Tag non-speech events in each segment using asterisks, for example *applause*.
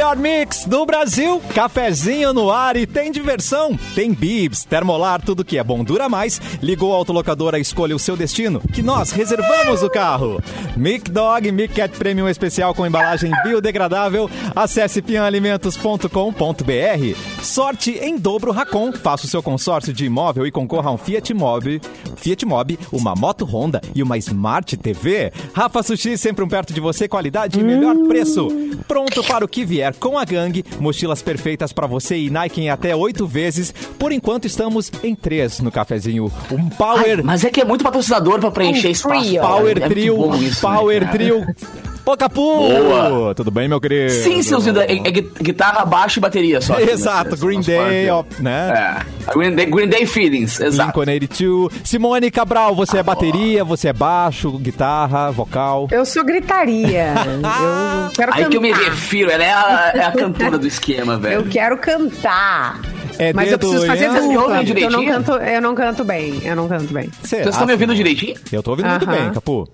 melhor mix do Brasil. Cafezinho no ar e tem diversão. Tem bibs, termolar, tudo que é bom dura mais. Ligou a autolocadora, escolha o seu destino, que nós reservamos o carro. Mic Dog Mic Cat Premium especial com embalagem biodegradável. Acesse pianalimentos.com.br. Sorte em dobro Racon. Faça o seu consórcio de imóvel e concorra a um Fiat Mobi, Fiat Mobi, uma moto Honda e uma Smart TV. Rafa Sushi, sempre um perto de você, qualidade e melhor preço. Pronto para o que vier com a gangue. Mochilas perfeitas para você e Nike em até oito vezes. Por enquanto estamos em três no cafezinho. Um Power Mas é que é muito patrocinador pra preencher Um espaço. trio. Power É muito Trio, bom isso, né, Power cara? Trio. *laughs* Ô, Capu! Boa. Tudo bem, meu querido? Sim, seus lindos. É, é gui- guitarra, baixo e bateria só. Exato, Esse- Green Day, ó, né? É. Green Day, Green Day Feelings, exato. Blink 182. Simone Cabral, você é bateria, você é baixo, guitarra, vocal. Eu sou gritaria. *laughs* eu quero Aí cantar. que eu me refiro, ela é a, é a cantora do esquema, velho. Eu quero cantar. É Mas eu preciso fazer ouvem porque eu não direitinho? canto, eu não canto bem. Eu não canto bem. Será? Vocês estão me ouvindo direitinho? Eu tô ouvindo muito Aham. bem, Capu.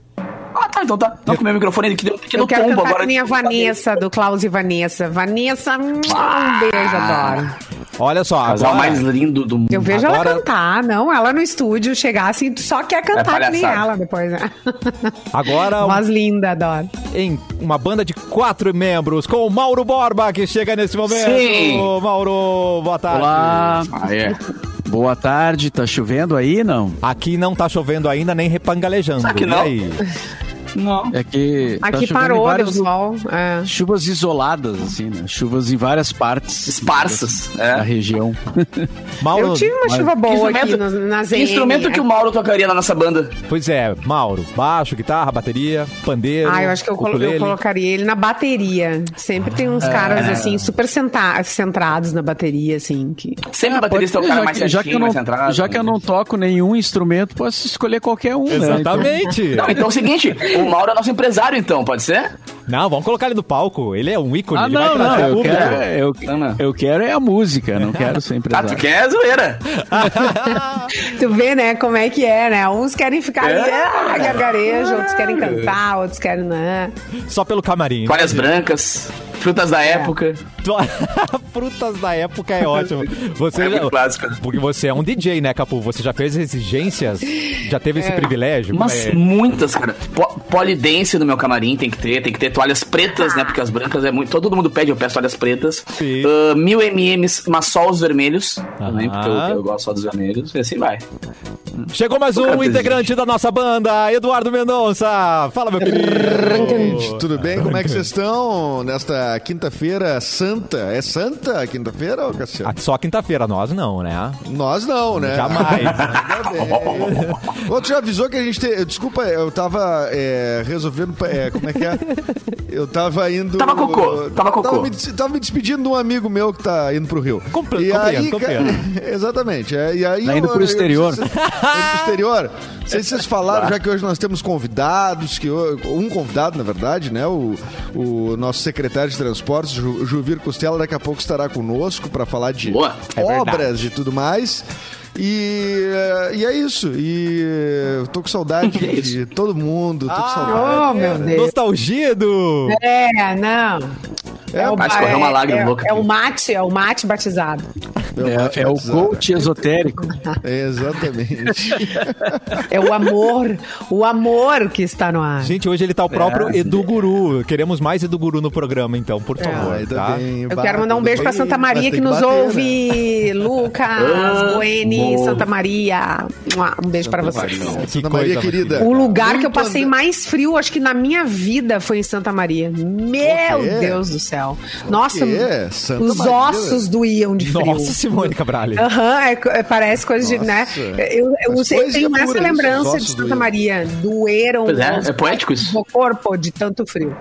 Ah, então tá. Não, com o meu microfone que deu, que Eu deu quero tombo agora. minha Vanessa, do Klaus e Vanessa. Vanessa, um beijo, adoro. Olha só, Casal agora... mais lindo do mundo. Eu vejo Agora- ela cantar, não, ela no estúdio chegar assim, tu só quer cantar que nem ela depois, né? *laughs* Agora, Voz linda, adoro. em uma banda de quatro membros, com o Mauro Borba, que chega nesse momento. Sim. Mauro, boa tarde. Olá, Ah, é. boa tarde. Tá chovendo aí, não? Aqui não tá chovendo ainda, nem repangalejando. Sabe que E não? Não. É que tá Aqui em parou, deu várias sol. É. chuvas isoladas, assim, né? Chuvas em várias partes Esparsas. da É. região. *laughs* Mauro, Eu tive uma chuva boa aqui que instrumento que o Mauro tocaria na nossa banda? Pois é, Mauro, baixo, guitarra, bateria, pandeiro. Ah, eu acho que eu, colo- eu colocaria ele na bateria. Sempre tem uns caras, assim, super senta- centrados na bateria, assim. Que... Sempre a baterista é o cara já mais que- já que eu certinho, não, mais centrado. já que eu não toco nenhum instrumento, posso escolher qualquer um, né? Exatamente. Não, então é o seguinte, *laughs* o Mauro é nosso empresário, então, pode ser? Não, vamos colocar ele no palco. Ele é um ícone. Ah, ele vai não, não, eu público. quero, eu, Não, não. eu quero é a música, não quero ser *laughs* Ah, empresário. tu quer zoeira. *laughs* Tu vê, né, como é que é, né? Uns querem ficar ali, É. ah, gargarejo, outros querem cantar, outros querem, né? Só pelo camarim. Toalhas brancas, frutas da época. *laughs* Frutas da época é ótimo. Você É muito clássico. Porque você é um DJ, né, Capu? Você já fez exigências? Já teve esse privilégio? Mas É. muitas, cara. Po polidense no meu camarim tem que ter, tem que ter toalhas pretas, né? Porque as brancas é muito. Todo mundo pede, eu peço toalhas pretas. Sim. Ah, mil MMs, mas só os vermelhos. Também, porque eu, eu gosto só dos vermelhos. E assim vai. Chegou mais um integrante da nossa banda, Eduardo Mendonça. Fala, meu querido. Tudo bem? Como é que vocês estão nesta quinta-feira santa? É santa a quinta-feira, Cassiano? Ah, Só quinta-feira, nós não, né? Nós não, né? Jamais. Ainda bem. Outro já avisou que a gente tem. Desculpa, eu tava é, resolvendo. é, como é que é? Eu tava indo. Tava cocô, tava cocô. Tava me, tava me despedindo de um amigo meu que tá indo pro Rio. Compre- e aí, compreendo, *laughs* Exatamente. é, e aí Tá eu- indo pro eu- exterior. eu- indo pro exterior. *laughs* Não sei se vocês falaram, já que hoje nós temos convidados, que um convidado, na verdade, né? O, o nosso secretário de transportes, Ju, Juvir Costela, daqui a pouco estará conosco para falar de Boa. É obras e tudo mais. E, eh, e é isso. E eh, tô com saudade *laughs* É de todo mundo. Tô com Ah, saudade. Oh, meu Deus. Nostalgia do... É, não. É, o vai escorrer uma é- lágrima é- louca É aqui. o mate, é o mate batizado. É, é o coach esotérico. *laughs* Exatamente. *laughs* É o amor, o amor que está no ar. Gente, hoje ele tá o próprio É. Edu Guru. Queremos mais Edu Guru no programa, então, por favor. Ainda tá? bem, Eu quero mandar um beijo pra vai- Santa Maria ter que nos bater, né? ouve. Lucas, Ah, Bueni, boa. Santa Maria. Um beijo pra vocês. Que Santa Maria, coisa, querida. O lugar que eu Muito passei mais frio, acho que na minha vida, foi em Santa Maria. Meu? Deus do céu. Nossa, quê? Santa os Maria? ossos doíam de frio. Nossa, Simone Cabralha. Aham, é co- é, parece coisa de, né? Nossa. Eu, eu poesia tenho essa isso, lembrança de Santa doíam. Maria. Doeram Pois é, os- é poético isso. o corpo de tanto frio.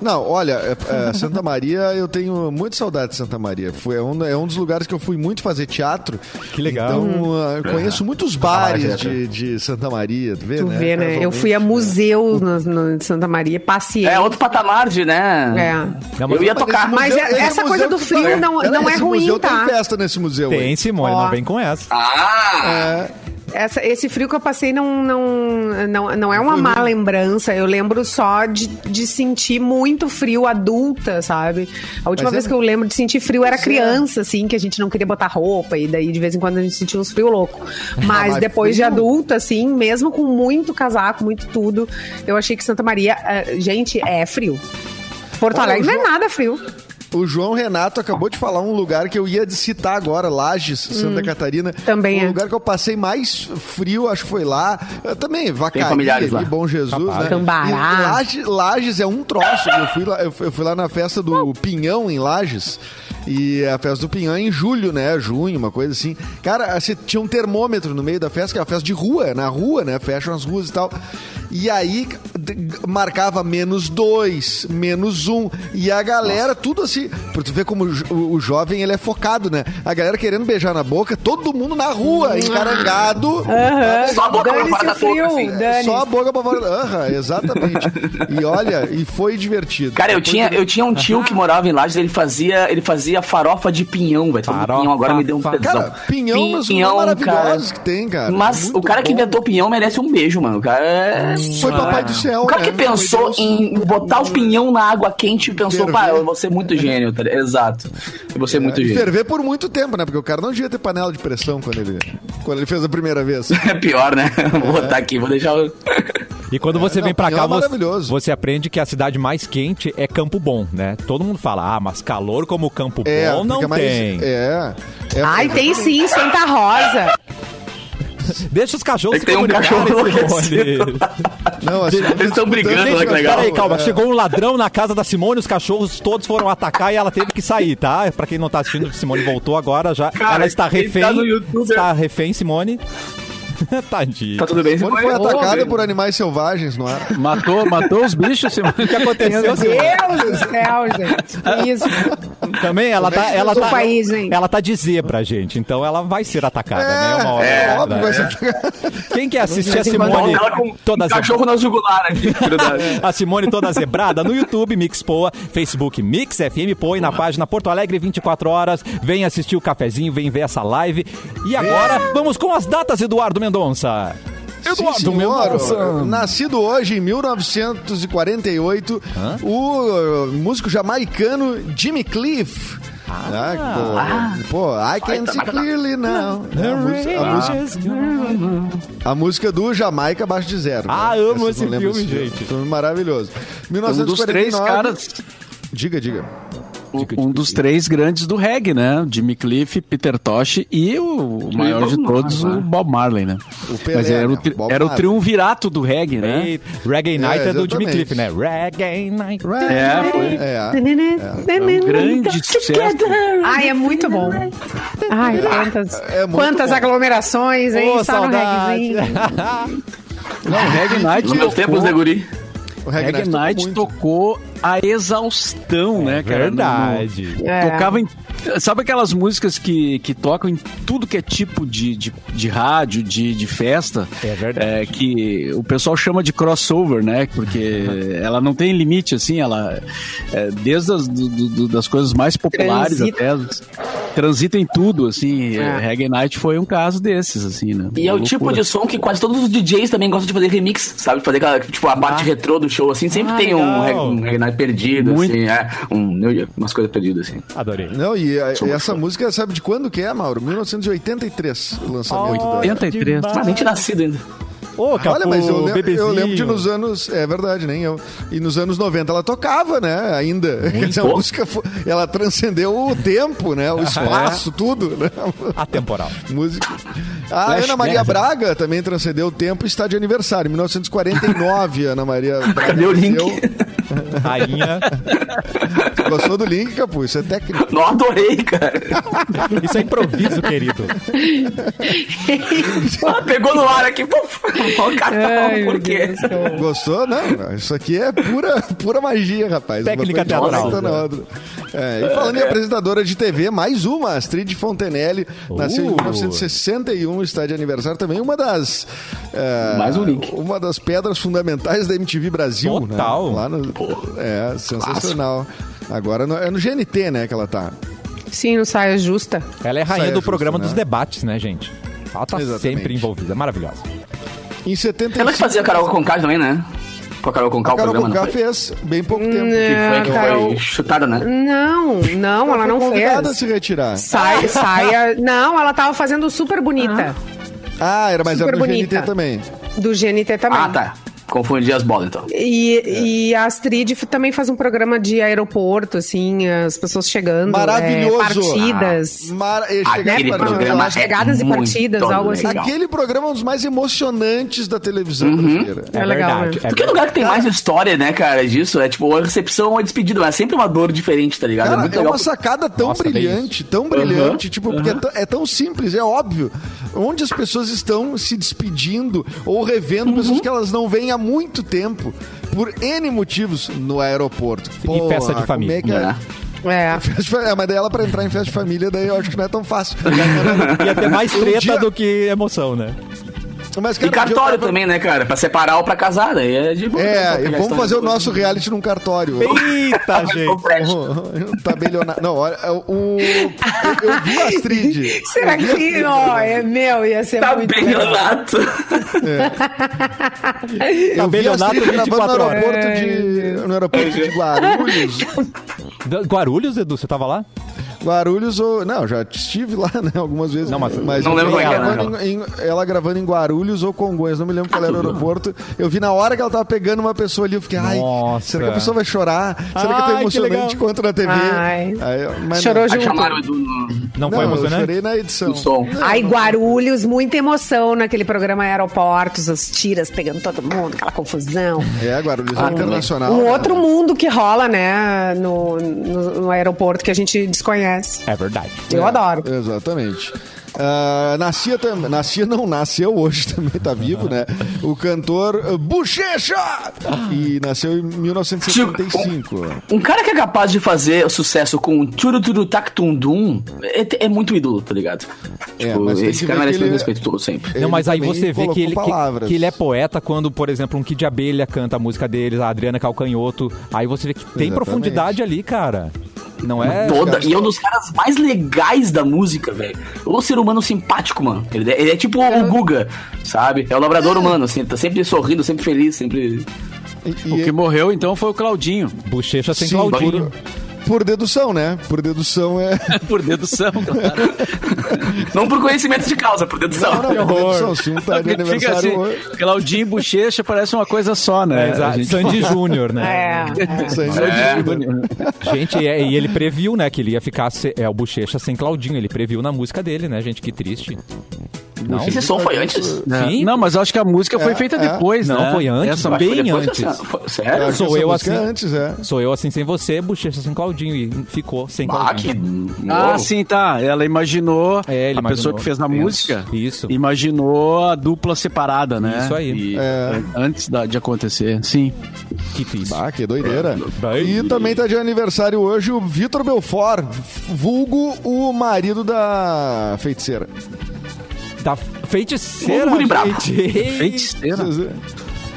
Não, olha, é- é, Santa Maria, eu tenho muita saudade de Santa Maria. Foi, é, um, é um dos lugares que eu fui muito fazer teatro. Que legal. Então, ah, eu conheço muitos bares de, de Santa Maria, tu vê, Tu né? vê, né? Eu fui a museus no, no- de Santa Maria, passei. É outro patamar de, né? É. Não, mas- eu ia Mas tocar. Mas museu- é- esse essa coisa do frio tá- não- não é ruim, museu tá? Tem festa nesse museu Tem, aí. Simone, Ó. não vem com essa. Ah! É, Essa- esse frio que eu passei não, não, não, não é uma má lembrança. Eu lembro só de, de sentir muito frio adulta, sabe? A última Mas é- vez que eu lembro de sentir frio era criança, assim, que a gente não queria botar roupa e daí de vez em quando a gente sentia uns frio louco. Mas mas depois de frio- adulta, assim, mesmo com muito casaco, muito tudo, eu achei que Santa Maria, eh, gente, é frio. Porto Alegre não é nada frio. O João Renato acabou de falar um lugar que eu ia citar agora, Lages, Santa Catarina. Hum. também O é. lugar que eu passei mais frio, acho que foi lá. Eu também, Vacaria, familiares lá. ali, Bom Jesus, né? Cambará. Lages, Lages é um troço. Eu fui, lá, eu fui- eu fui lá na festa do Pinhão, em Lages. E a festa do Pinhão é em julho, né? Junho, uma coisa assim. Cara, assim, tinha um termômetro no meio da festa, que é uma festa de rua, na rua, né? Fecham as ruas e tal. E aí marcava menos dois, menos um. E a galera, tudo assim. Pra tu ver como o, o- jovem ele é focado, né? A galera querendo beijar na boca, todo mundo na rua, encarangado. Só a boca pra fora da boca, assim. Só a boca pra fora. Aham, exatamente. E olha, e foi divertido. Cara, eu tinha, eu tinha um tio que morava em Lages, ele fazia, ele fazia farofa de pinhão, velho. Pinhão agora me deu um tesão. Cara, pinhão, mas os maravilhosos que tem, cara. Mas Muito o cara que bom. inventou pinhão merece um beijo, mano. O cara é... Foi papai do céu, O cara né? que pensou em botar o pinhão na água quente e pensou, Ferver. pá, eu vou ser muito gênio, tá? Exato. Eu vou ser muito E gênio. ferver por muito tempo, né? Porque o cara não devia ter panela de pressão quando ele, quando ele fez a primeira vez. *laughs* É pior, né? Vou botar aqui, vou deixar o... E quando você não, vem pra Pinhão cá, é você, você aprende que a cidade mais quente é Campo Bom, né? Todo mundo fala, ah, mas calor como Campo É, Bom não é mais- tem. É. é Ai, tem sim, Santa Rosa. *laughs* Deixa os cachorros É tem um cachorro. Simone. *laughs* Não, assim, Eles estão brigando, também olha que legal. Peraí, calma. É. Chegou um ladrão na casa da Simone, os cachorros todos foram atacar e ela teve que sair, tá? Pra quem não tá assistindo, Simone voltou agora já. Cara, ela está quem refém. tá no YouTube é- Está refém, Simone. *laughs* Tadinho. Tá tudo bem? Quando Simone? foi atacada por animais selvagens no ar. Matou, matou os bichos, Simone. O que aconteceu, Meu? Deus do céu, gente. Que Isso. Também ela tá, ela Desculpa tá, aí, gente. ela tá de zebra, gente. Então ela vai ser atacada, né? Uma hora É, óbvio, vai né? Quem quer assistir a Simone toda um cachorro na jugular aqui. *laughs* A Simone toda zebrada no YouTube Mix Poa, Facebook Mix FM Poa e na página Porto Alegre 24 horas. Vem assistir o cafezinho, vem ver essa live. E agora vamos com as datas, Eduardo Mendonça. Sim, senhor. Nascido hoje em 1948, o uh, músico jamaicano Jimmy Cliff. Ah, pô, pô, I can see clearly now. É, a, música, a, música, a música do Jamaica abaixo de zero. Ah, né? amo esse filme, gente. Filme maravilhoso. Um dos três 1949. caras, Diga, diga. Um dos três grandes do reggae, né? Jimmy Cliff, Peter Tosh e o maior de Bob todos, Marley, o Bob Marley, né? O Pelé, Mas era, o, né? tri- era o triunvirato do reggae, né? E Reggae Night é, do Jimmy. Cliff, né? Reggae Night. É, foi. É. um grande sucesso. Ai, é muito bom. Ai, quantas, É muito quantas bom. aglomerações, hein? Ô, Só no reggaezinho. Não, o Reggae *laughs* Night Nos meus tempos, né, tocou, guri? O Reggae Reggae Night muito. tocou a exaustão, né, cara? No- no- Verdade. É. Tocava em. Sabe aquelas músicas que, que tocam em tudo que é tipo de, de, de rádio, de, de festa? É verdade. É, que o pessoal chama de crossover, né? Porque *laughs* ela não tem limite, assim, ela. é, desde as do- do- das coisas mais populares Transita. até. Transita em tudo, assim. É. Reggae Night foi um caso desses, assim, né? E é o tipo loucura. de som que quase todos os DJs também gostam de fazer remix, sabe? Fazer aquela, tipo, a parte retrô do show, assim, sempre Ah, tem um, legal. reg- um reggae night perdido, Muito. assim, é, um, umas coisas perdidas, assim. Adorei. Não, e a- essa música, sabe de quando que é, Mauro? 1983, o lançamento da... 83. Ah, nem nascido ainda. Ô, Capu, Olha, mas eu, lem- eu lembro de nos anos. É verdade, nem eu. E nos anos 90 ela tocava, né? Ainda. *laughs* Dizer, a música fo- ela transcendeu o tempo, né? O espaço, tudo, né? Atemporal. música. A Flash Ana Maria. Braga também transcendeu o tempo e está de aniversário. 1949, Ana Maria *laughs* Braga. Cadê o link? *laughs* Rainha. Gostou do link, Capu? Isso é técnico. Não adorei, cara. Isso é improviso, querido. Ah, pegou no ar aqui, puf. *laughs* Ai, por quê? Gostou? Não, isso aqui é pura, pura magia, rapaz. Técnica teatral. É, e falando em apresentadora de TV, mais uma, Astrid Fontenelle, nasceu em Uh. 1961, está de aniversário também, uma das... é, Mais um link. Uma das pedras fundamentais da MTV Brasil. Total. Né? Lá no, é, sensacional. Agora no- é no GNT, né, que ela tá. Sim, no Saia Justa. Ela é rainha Saia do justa, programa né? dos debates, né, gente? Ela tá Exatamente. sempre envolvida, maravilhosa. Em 75. Ela que fazia Carol com K também, né? Com a Carol com K A o Carol programa, não Conká foi? fez bem pouco tempo. Que foi, que Carol- foi chutada, né? Não, não, ela foi não fez. a se retirar. Sai, saia. Não, ela tava fazendo super bonita. Ah, era, Super era do bonita. GNT também. Do GNT também. Ah, tá. Confundi as bolas, então. E, e a Astrid também faz um programa de aeroporto, assim, as pessoas chegando. Maravilhoso. é, partidas. Mar... eh, chegar Aquele programa é chegadas e partidas, algo assim. legal. Aquele programa é um dos mais emocionantes da televisão brasileira. É legal, verdade. né? É Porque lugar que tem mais história, né, cara, disso, é tipo a recepção ou a despedida, mas é sempre uma dor diferente, tá ligado? é Cara, muito é legal. uma sacada tão Nossa, brilhante, tão brilhante, tipo, porque é tão- é tão simples, é óbvio. Onde as pessoas estão se despedindo ou revendo pessoas que elas não veem há muito tempo, por N motivos, no aeroporto. E festa de como família. é que é? É. *laughs* Fa- é, mas daí ela pra entrar em festa de família, daí eu acho que não é tão fácil. *laughs* Ia ter mais Um treta dia- do que emoção, né? Mas, E cara, um eu cartório tava- também, né, cara? Pra separar ou pra casar, daí é de boa. É, Pegar e vamos fazer o nosso reality num cartório. Eita, *laughs* gente. *laughs* Tabelionato. Não, olha, o. Eu, eu vi a Astrid. *laughs* Será que, ó, é meu, ia ser Tá muito bem, legal. Renato. Eu vi a Tabelionato Astrid gravando no 24 horas. aeroporto de, no aeroporto de Guarulhos. Da- Guarulhos, Edu, você tava lá? Guarulhos ou. Não, já estive lá, né? Algumas vezes. Não, mas- Não lembro ela, qual é, né? em, em- ela gravando em Guarulhos ou Congonhas, não me lembro qual era o aeroporto. Eu vi na hora que ela tava pegando uma pessoa ali, eu fiquei, ai, Nossa. será que a pessoa vai chorar? Será que é Ai, tão que emocionante legal. quanto na TV? Ai. Aí eu- mas Chorou não. junto. Aí chamaram o Edu no, Não, Não, foi eu emocionante? chorei na edição. no som. Ai, Guarulhos, muita emoção naquele programa Aeroportos, os tiras pegando todo mundo, aquela confusão. É, Guarulhos é internacional. Um né? outro mundo que rola, né, no, no, no aeroporto que a gente desconhece. É verdade. Eu adoro. Exatamente. Ah, nascia também. Nascia não, nasceu hoje também, tá vivo, né? O cantor uh, Bochecha! E nasceu em 1975. Um cara que é capaz de fazer sucesso com Tchuruturu Tactundum é, é muito ídolo, tá ligado? É, Tipo, mas esse cara merece meu ele- respeito todo sempre. Não, mas aí você vê que ele, que, que ele é poeta quando, por exemplo, um Kid Abelha canta a música deles, a Adriana Calcanhoto. Aí você vê que tem Exatamente. profundidade ali, cara. Não é? Toda, e é um dos caras mais legais da música, velho. O ser humano simpático, mano. Ele é, ele é tipo o Guga, sabe? É o labrador humano, assim, tá sempre sorrindo, sempre feliz, sempre. E- O e- que morreu, então, foi o Claudinho. Bochecha sem Sim, Claudinho. Por dedução, né? Por dedução é. *laughs* Por dedução, *laughs* claro. Não por conhecimento de causa, por dedução. Não, não, por dedução. Se um tá de aniversário assim, hoje. Claudinho e Bochecha parece uma coisa só, né? É, gente- Sandy Júnior, né? É. Aí, É. Gente, e, e ele previu, né, que ele ia ficar se- é, o Bochecha sem Claudinho. Ele previu na música dele, né, gente? Que triste. Não? Esse som foi antes? É. Sim. Não, mas eu acho que a música foi É, feita é. depois, Não, né? foi antes, Essa Eu que bem depois antes. Eu Sério? que Sou eu assim. é Antes, é. Sou eu assim sem você, Bochecha sem Claudinho. E ficou sem Ah, que. Claudinho. Ah, novo. sim, tá. Ela imaginou, É, ele a imaginou. pessoa que fez na Isso. música, Isso. imaginou a dupla separada, né? Isso aí. E, É. Antes da- de acontecer, sim. Que triste. Ah, que doideira. Bem. E também tá de aniversário hoje o Vitor Belfort, vulgo o marido da feiticeira. Da feiticeira, gente. *laughs* Feiticeira.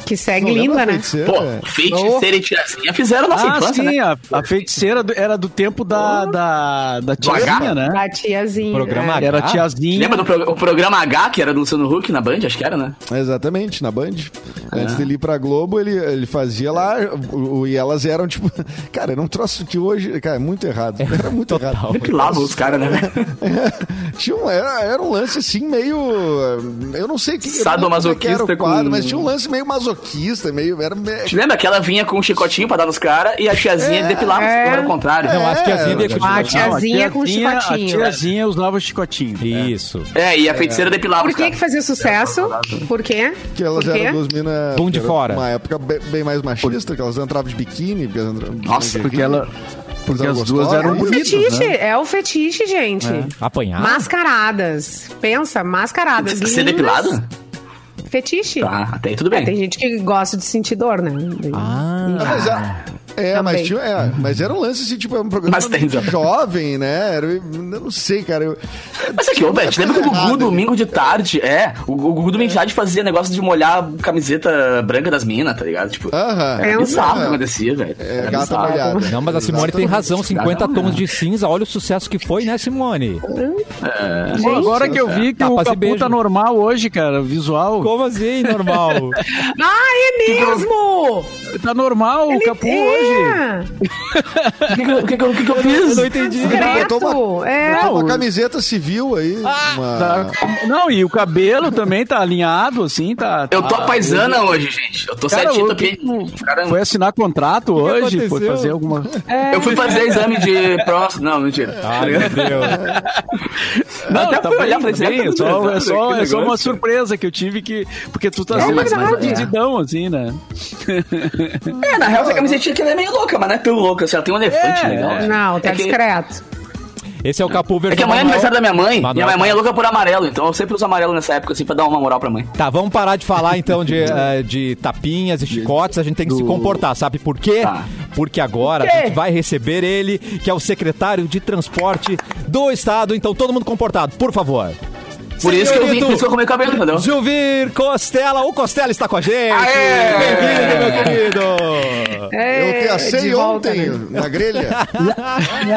Que segue Não linda, né? feiticeira? Pô, feiticeira e tiazinha fizeram nossa Ah, infância, sim, né? a, a feiticeira do- era do tempo da, da, da tiazinha, né? Da tiazinha. Programa é. Era a Ah, tiazinha. Lembra do pro- o programa H, que era do Luciano Huck na Band? Acho que era, né? Exatamente, na Band. Antes dele ir pra Globo, ele, ele fazia lá, o, o- e elas eram tipo. *laughs* Cara, era um troço que hoje. Cara, é muito errado. Era muito errado. Sempre lava os caras, né? *laughs* Tinha um, era, era um lance assim, meio. Eu não sei o que. Sadomasoquista é que era o quadro, com- Mas tinha um lance meio masoquista, meio. Era, meio- Te lembra que ela vinha com um chicotinho pra dar nos caras e a tiazinha depilava É. era o contrário. Não, É, tiazinhas deixam Ah, de tia- Não, a tiazinha com chicotinho. A tiazinha usava chicotinho. Isso. É, e a feiticeira depilava Por que que fazia sucesso? Por quê? Que elas Por quê? eram duas minas. Bom de fora. Uma época bem, bem mais machista, que elas entravam de biquíni. porque elas entravam de Nossa, Porque ela. Porque as duas eram É o bonitas, fetiche, né? é o fetiche, gente. Apanhar? Mascaradas. Pensa, mascaradas. Ser lindas. depilada? Fetiche. Tá, até aí tudo É, bem. tem gente que gosta de sentir dor, né? Ah. Ah, mas, a- É, Também. mas, tinha, é, mas era um lance assim, tipo, é um programa Mas tem, exato. jovem, né? Era, eu não sei, cara. Eu, Mas aqui, ô, Beth, lembra que o Gugu Errado. domingo de tarde, é, o, o Gugu domingo de tarde fazia negócio de molhar a camiseta branca das minas, tá ligado? Tipo, Aham. era É um- bizarro o que É. acontecia, velho. É, Era gata bizarro. molhada. Não, mas a Simone tem Exatamente. razão, 50 Não, tons de cinza, olha o sucesso que foi, né, Simone? Pô, agora que eu vi que Tapas o Capu beijo. tá normal hoje, cara, visual. Como assim, normal? *laughs* Ah, é mesmo! Tá normal o Capu é. Hoje. O que, que, eu- que, que eu- que que eu fiz? Eu não entendi. Botou uma, é. botou uma camiseta civil aí. uma- Tá- Não, e o cabelo também tá alinhado, assim, tá... Eu tô tá- a paisana hoje, gente. Eu tô Cara, certinho, que-. Caramba. Foi assinar contrato hoje? Foi aconteceu? fazer alguma... Eu fui fazer exame de próstata. Não, mentira. Ai, meu Deus. Não, Até tá fui olhar pra tá esse bem, é só, é só, que é só uma surpresa que eu tive que... Porque tu tá assim, mas- mais perdidão, assim, né? É, na real, essa camisetinha aqui ela é meio louca, mas não é tão louca. Assim, ela tem um elefante É, legal. é. Não, tá É que- discreto. Esse é o Capu versão É que amanhã é aniversário da minha mãe, e minha mãe é louca por amarelo, então eu sempre uso amarelo nessa época, assim, pra dar uma moral pra mãe. Tá, vamos parar de falar então de, *laughs* eh, de tapinhas e chicotes, a gente tem que se comportar, sabe por quê? Tá. Porque agora a gente vai receber ele, que é o secretário de transporte do estado, então todo mundo comportado, por favor. Por isso, que eu vim, por isso que eu comi o cabelo, entendeu? Juvir Costela, o Costela está com a gente. Aê! Bem-vindo, meu querido. É, Eu te assei de volta, ontem né? na grelha. *laughs*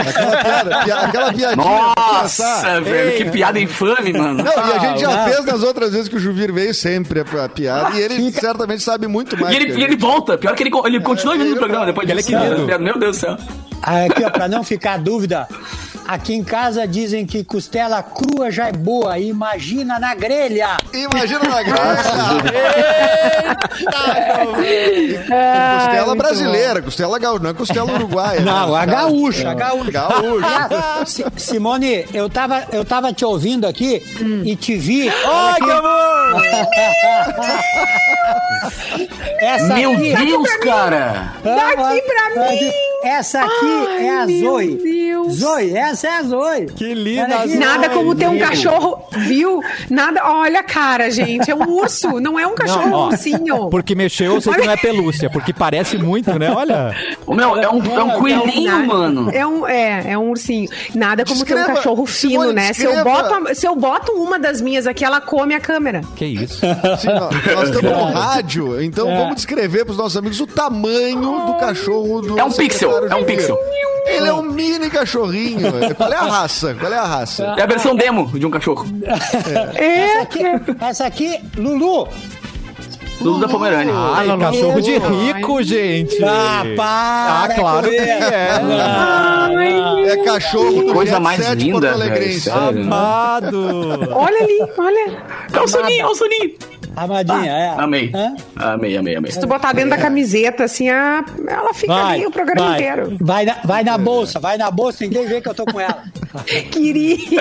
aquela, piada, pia- aquela piadinha. Nossa, velho, que piada infame, mano. Não, e a gente já não. fez nas outras vezes que o Juvir veio sempre pra piada. E ele certamente sabe muito mais. E ele, que a e ele volta, pior que ele, ele continua vindo no ele programa depois Ele é disso. querido. Meu Deus do céu. Aqui, ó, pra não ficar dúvida, aqui em casa dizem que costela crua já é boa, imagina na grelha. Imagina na *laughs* grelha. Ai, Costela muito brasileira, costela gaúcha, não é costela uruguaia. Não, né? a gaúcha, a gaúcha. Gaúcha. Ah, Si- Simone, eu tava, eu tava te ouvindo aqui e te vi. olha Ai, aqui. que amor! *laughs* Essa Meu aqui, Deus, cara. Daqui pra Olha mim. Essa aqui Ai, é a meu Zoe. Deus. Zoe, essa é a Zoe. Que linda, aqui. Zoe. Nada como ter um cachorro, viu? Nada, olha a cara, gente. É um urso, não é um cachorro, Não, é ó, ursinho. Porque mexeu, eu sei que não é pelúcia, porque parece muito, né? Olha. O meu, é um, é um coelhinho, Nada- mano. É um, é, é um ursinho. Nada como ter Descreva, um cachorro fino, Simone, né? Se eu, boto, a- se eu boto uma das minhas aqui, ela come a câmera. Que isso? Sim, nós, estamos no *laughs* rádio, então vamos descrever para os nossos amigos o tamanho do cachorro do É um pixel, é um pixel. Ele é um mini cachorrinho. Qual é a raça? Qual é a raça? É a versão demo de um cachorro. *laughs* Essa É. aqui, essa aqui, Lulu. Tudo da Pomerânia. Ai, cachorro de rico, gente. Ah, para Ah, claro que é. É cachorro do coisa mais linda, velho. Amado. Olha ali, olha. É o soninho, é o soninho. Amadinha, é. Amei. Hã? Amei, amei, amei. Se tu botar dentro da camiseta, assim, a, ela fica Vai, ali o programa vai. inteiro. Vai na, vai na bolsa, vai na bolsa, ninguém vê que eu tô com ela. *laughs* Queria.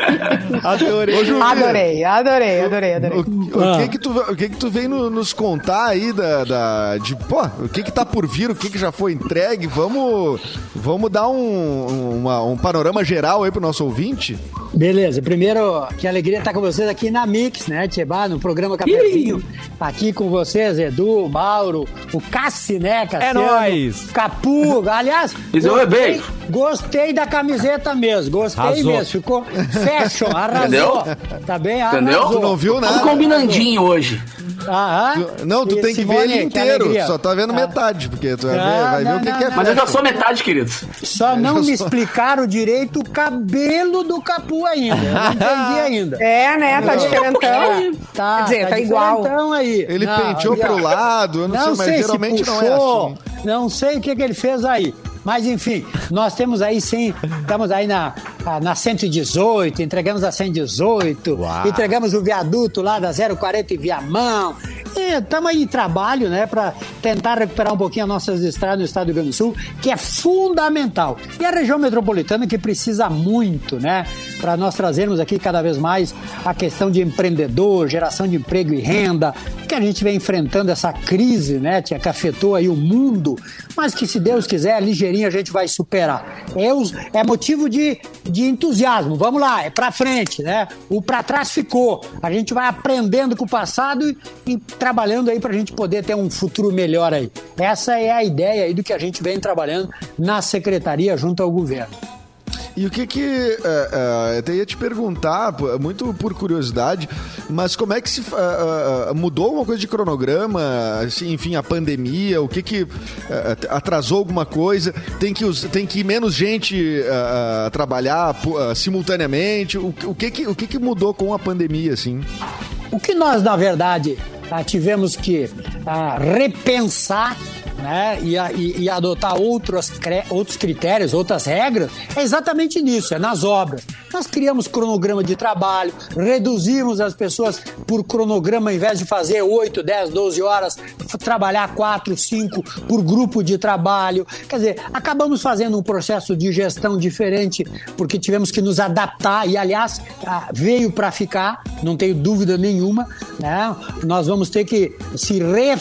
Adorei. Ô, Adorei, adorei, adorei, adorei. O, o que que tu, o que que tu vem no- nos contar aí da, da- de, pô, o que que tá por vir, o que que já foi entregue? Vamos, vamos dar um, uma- um panorama geral aí pro nosso ouvinte? Beleza, primeiro, que alegria estar com vocês aqui na Mix, né, Tchebá, no programa Cafézinho. Aqui com vocês, Edu, Mauro, o Cassi, né, Cassiano, nóis. Capu, aliás, Isso, oi, gostei, beijo. gostei da camiseta mesmo, gostei Arrasou. mesmo, ficou fashion, arrasou. Entendeu? Tá bem, Entendeu? arrasou. Tu não viu nada? Tudo combinandinho hoje. Aham. Tu- não, tu E tem que ver ele inteiro. Só tá vendo Ah. metade, porque tu vai ver, Não, vai ver não, o que, não, que é não. Mas eu já fashion. sou metade, queridos. Só não Eu me sou- explicaram direito o cabelo do Capu ainda. Eu não entendi *laughs* ainda. É, né? Tá diferentão. Tá, Quer dizer, tá igual. diferentão aí. Ele Não, penteou pro lado, eu não, Não sei, mas sei geralmente se não é puxou, assim. não sei o que, que ele fez aí. Mas enfim, nós temos aí sim, estamos aí na, na 118, entregamos a 118, Uau. entregamos o viaduto lá da 040 em Viamão. Estamos aí em trabalho, né, para tentar recuperar um pouquinho as nossas estradas no estado do Rio Grande do Sul, que é fundamental. E a região metropolitana que precisa muito, né, para nós trazermos aqui cada vez mais a questão de empreendedor, geração de emprego e renda, que a gente vem enfrentando essa crise, né, tia, que afetou aí o mundo, mas que se Deus quiser, ligeirinho a gente vai superar. É, é motivo de, de entusiasmo. Vamos lá, é pra frente, né? O pra trás ficou. A gente vai aprendendo com o passado e, e trabalhando aí pra gente poder ter um futuro melhor aí. Essa é a ideia aí do que a gente vem trabalhando na secretaria junto ao governo. E o que que. é, é, eu até ia te perguntar, pô, muito por curiosidade, mas como é que se. é, é, mudou alguma coisa de cronograma? Assim, enfim, a pandemia, o que que. é, atrasou alguma coisa? Tem que, tem que ir menos gente é, é, trabalhar é, simultaneamente? O, o que que, o que que mudou com a pandemia, assim? O que nós, na verdade, ah, tivemos que ah, repensar né, e, e- e adotar outros, outros critérios, outras regras, é exatamente nisso, é nas obras. Nós criamos cronograma de trabalho, reduzimos as pessoas por cronograma, ao invés de fazer 8, 10, 12 horas, trabalhar 4, 5 por grupo de trabalho. Quer dizer, acabamos fazendo um processo de gestão diferente, porque tivemos que nos adaptar, e aliás, veio para ficar, não tenho dúvida nenhuma. Né? Nós vamos ter que se re-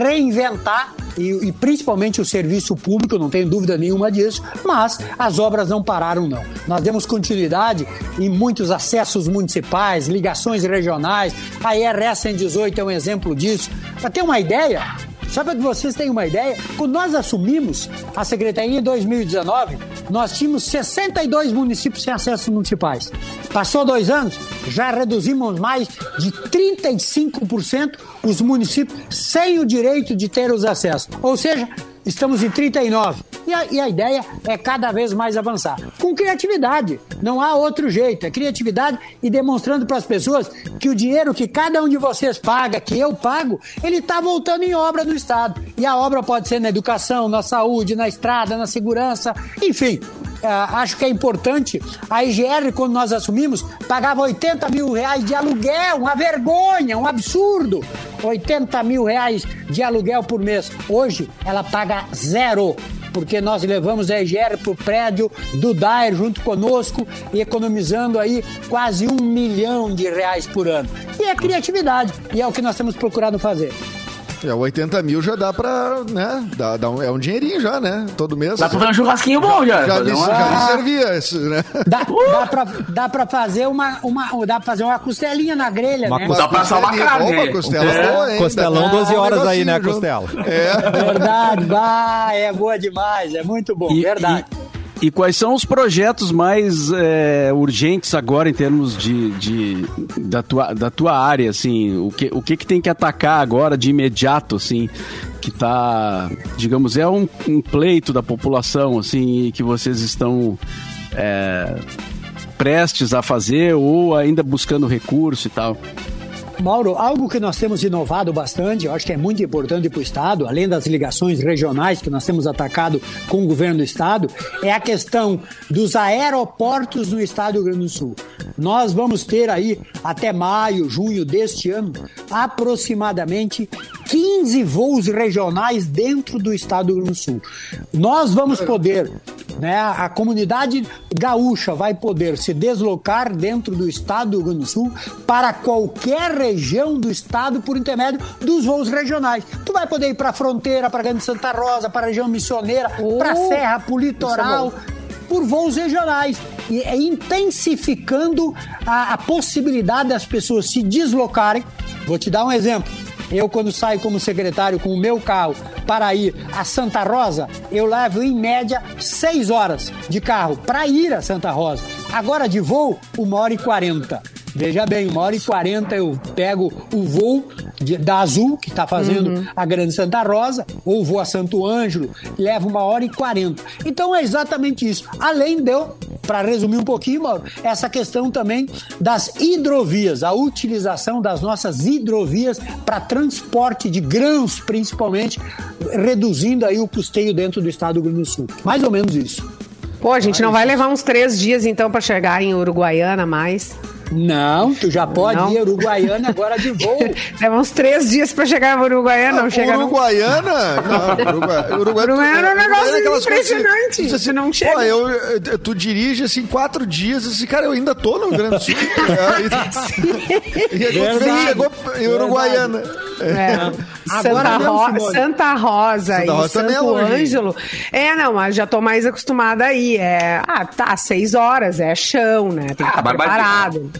reinventar, e, e principalmente o serviço público, não tenho dúvida nenhuma disso, mas as obras não pararam, não. Nós demos continuidade em muitos acessos municipais, ligações regionais, a IRS 118 é um exemplo disso. Para ter uma ideia, só para que vocês tenham uma ideia, quando nós assumimos a Secretaria em 2019, nós tínhamos 62 municípios sem acessos municipais. Passou dois anos, já reduzimos mais de 35% os municípios sem o direito de ter os acessos. Ou seja, estamos em 39. E a, e a ideia é cada vez mais avançar. Com criatividade. Não há outro jeito. É criatividade e demonstrando para as pessoas que o dinheiro que cada um de vocês paga, que eu pago, ele está voltando em obra do Estado. E a obra pode ser na educação, na saúde, na estrada, na segurança, enfim. Ah, acho que é importante. A IGR, quando nós assumimos, pagava 80 mil reais de aluguel, uma vergonha, um absurdo. 80 mil reais de aluguel por mês. Hoje, ela paga zero porque nós levamos a EGR para o prédio do DAER junto conosco economizando aí quase um milhão de reais por ano. E é criatividade, e é o que nós temos procurado fazer. É, 80 mil já dá pra, né? Dá, dá um, é um dinheirinho já, né? Todo mês. Dá pra fazer um churrasquinho bom já. já, me, uma- já me servia isso, né? Dá, dá, pra, dá pra fazer uma, uma, dá pra fazer uma costelinha na grelha, Uma né? costela. Dá pra assar uma carne. boa, costela É. boa, hein? Costelão, Dá pra 12 dar um horas aí, né, negocinho Costela? junto. É. Verdade, vai, é boa demais, é muito bom, E- verdade. E, e quais são os projetos mais é, urgentes agora em termos de, de- da, tua, da tua área, assim? O que, o que que tem que atacar agora de imediato, assim? Que tá, digamos, é um, um pleito da população, assim, que vocês estão é, prestes a fazer ou ainda buscando recurso e tal? Mauro, algo que nós temos inovado bastante, eu acho que é muito importante para o Estado, além das ligações regionais que nós temos atacado com o governo do Estado, é a questão dos aeroportos no Estado do Rio Grande do Sul. Nós vamos ter aí, até maio, junho deste ano, aproximadamente 15 voos regionais dentro do Estado do Rio Grande do Sul. Nós vamos poder né? A comunidade gaúcha vai poder se deslocar dentro do estado do Rio Grande do Sul para qualquer região do estado por intermédio dos voos regionais. Tu vai poder ir para a fronteira, para Grande Santa Rosa, para a região missioneira, para a Serra, para o litoral, por voos regionais. E é intensificando a, a possibilidade das pessoas se deslocarem. Vou te dar um exemplo. Eu, quando saio como secretário com o meu carro para ir a Santa Rosa, eu levo em média seis horas de carro para ir a Santa Rosa. Agora de voo, uma hora e quarenta. Veja bem, uma hora e quarenta eu pego o voo de- da Azul, que está fazendo a Grande Santa Rosa, ou vou a Santo Ângelo, leva uma hora e quarenta. Então é exatamente isso. Além de eu, para resumir um pouquinho, Mauro, essa questão também das hidrovias, a utilização das nossas hidrovias para transporte de grãos, principalmente, reduzindo aí o custeio dentro do estado do Rio Grande do Sul. Mais ou menos isso. Pô, a gente não vai levar uns três dias então pra chegar em Uruguaiana mais. Não, tu já pode Não. ir a Uruguaiana agora de voo. *laughs* Leva uns três dias pra chegar em Uruguaiana, não chega não. Uruguaiana? Não, Uruguai, *laughs* Uruguai, Uruguaiana é um negócio aquelas coisas impressionante, assim, tu não chega. Pô, eu, eu- tu dirige assim quatro dias, assim, cara, eu ainda tô no Rio Grande do Sul. *laughs* É, e- e aí Verdade. chegou em Uruguaiana. É. Agora Santa, Ro-. Santa Rosa Santa e Rosa também é Santo longe, hein? Ângelo. É, não, mas já tô mais acostumada aí. É, ah, tá, seis horas, é chão, né? Tem que Ah, estar barbaridade. preparado.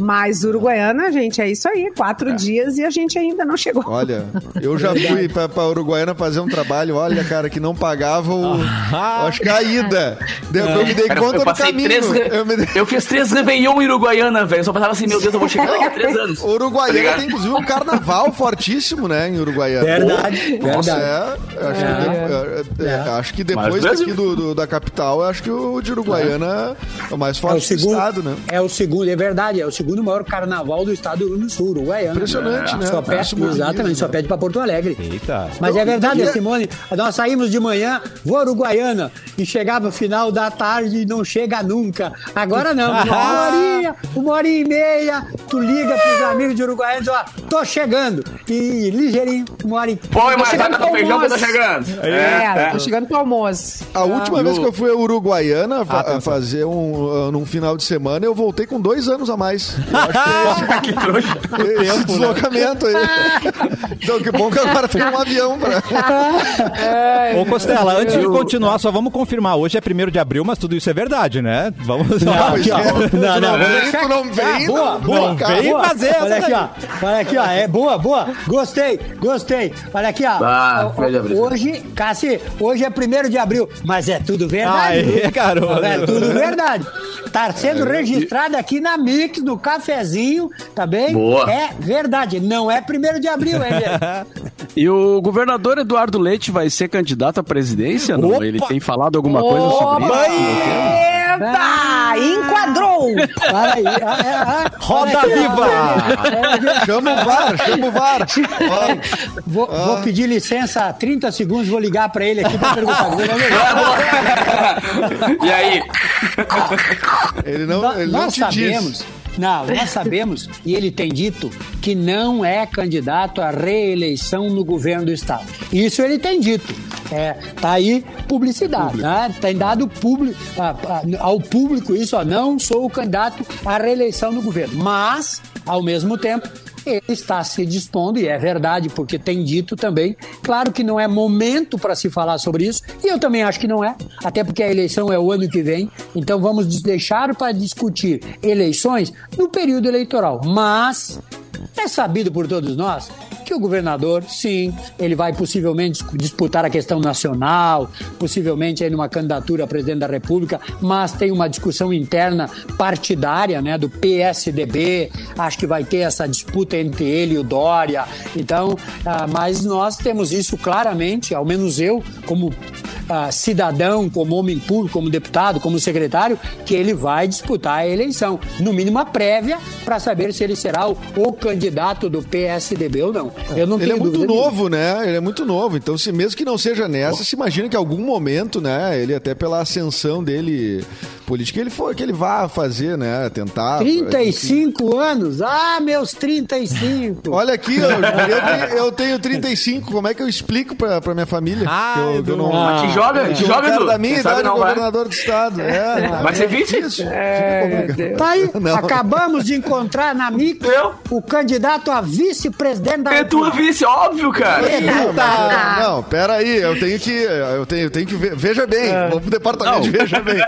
Mas Uruguaiana, gente, é isso aí. Quatro dias e a gente ainda não chegou. Olha, eu já *laughs* fui pra, pra Uruguaiana fazer um trabalho, olha, cara, que não pagava o. Ah. acho que a ida. Deu, eu me dei Cara, conta eu no passei caminho. três. Eu me Eu fiz três Réveillon em Uruguaiana, velho. Eu Só pensava assim, meu Deus, eu vou chegar daqui a três anos. *laughs* Uruguaiana Tá tem inclusive um carnaval fortíssimo, né, em Uruguaiana. Verdade, Nossa, verdade. é, acho, que, de- é, é, acho que depois daqui do, do- da capital, eu acho que o de Uruguaiana é, o mais É o, forte do segundo, estado, né? é o segundo, é verdade, é o segundo maior carnaval do estado do Rio Grande do Sul, Uruguaiana. Impressionante, né? Só pede, exatamente, só pede pra Porto Alegre. Eita. Mas é verdade, Então, Simone. Nós saímos de manhã, vou a Uruguaiana e chegava no final da tarde e não chega nunca. Agora não, *laughs* uma horinha, uma hora e meia, tu liga pros amigos de Uruguaiana e diz, ó, tô chegando. E ligeirinho, uma hora e Põe mais chegando batata pro feijão que eu tô chegando. É, tô chegando pro almoço. A última vez que eu fui a Uruguaiana fa- Atenção. fazer um, uh, num final de semana, eu voltei com dois anos a mais. *laughs* Eu acho que é que trouxa. esse, esse deslocamento aí. *laughs* então, que bom que agora tem um avião pra. Ô, Costela, antes de continuar, só vamos confirmar. Hoje é 1 de abril, mas tudo isso é verdade, né? Vamos Pois Aqui, ó. é. Não, Tu não, não vou vem, deixar- tu não vem, Ah, boa, não- boa, não vem boa. fazer essa Olha aqui, daí. ó. Olha aqui, ó. É boa, boa. Gostei, gostei. Olha aqui, ó. Ah. Hoje, Cassi, hoje é primeiro de abril, mas é tudo verdade. Aê, viu? *laughs* garoto. É tudo verdade. Tá sendo registrado aqui na Mix, no cafezinho, tá bem? Boa. É verdade. Não é primeiro de abril, é. *laughs* E o governador Eduardo Leite vai ser candidato à presidência? Não? Opa! Ele tem falado alguma coisa sobre isso? Eita! Enquadrou! Para aí. Ah, é, ah, Roda viva! Chama o VAR, chama o VAR. Vou, Ah. vou pedir licença 30 segundos, vou ligar pra ele aqui pra perguntar. *laughs* e aí? Ele não, ele não nós te sabemos. diz. Não, nós sabemos, e ele tem dito que não é candidato à reeleição no governo do Estado. Isso ele tem dito. É, tá aí publicidade, né? Tem dado público, ao público isso, ó, não sou candidato à reeleição no governo. Mas, ao mesmo tempo, ele está se dispondo, e é verdade, porque tem dito também. Claro que não é momento para se falar sobre isso, e eu também acho que não é, até porque a eleição é o ano que vem, então vamos deixar para discutir eleições no período eleitoral. Mas é sabido por todos nós que o governador, sim, ele vai possivelmente dis- disputar a questão nacional, possivelmente aí numa candidatura a presidente da República, mas tem uma discussão interna partidária, né, do PSDB. Acho que vai ter essa disputa entre ele e o Dória. Então, ah, mas nós temos isso claramente, ao menos eu, como ah, cidadão, como homem público, como deputado, como secretário, que ele vai disputar a eleição, no mínimo a prévia, para saber se ele será o, o candidato do PSDB ou não. Eu não Ele tenho é muito dúvida nenhuma. novo, né? Ele é muito novo. Então, se mesmo que não seja nessa, se imagina que em algum momento, né? Ele até pela ascensão dele política, ele for que ele vá fazer, né? Tentar. 35 anos? Ah, meus 35! Olha aqui, eu, *laughs* eu, tenho, eu tenho 35. Como é que eu explico pra, pra minha família? Ah, que eu, que eu não. Mas te joga, te que joga, Edu. da minha Quem idade, não vai. governador do estado. É, *laughs* Vai ser vice? Isso. Complicado. Tá aí, *laughs* Não. acabamos de encontrar na MIC Eu? o candidato a vice-presidente da É tua vice, óbvio, cara. Não, mas, não, pera aí, eu tenho que. Eu tenho, eu tenho que ver. Veja bem, vamos pro departamento de Veja Bem.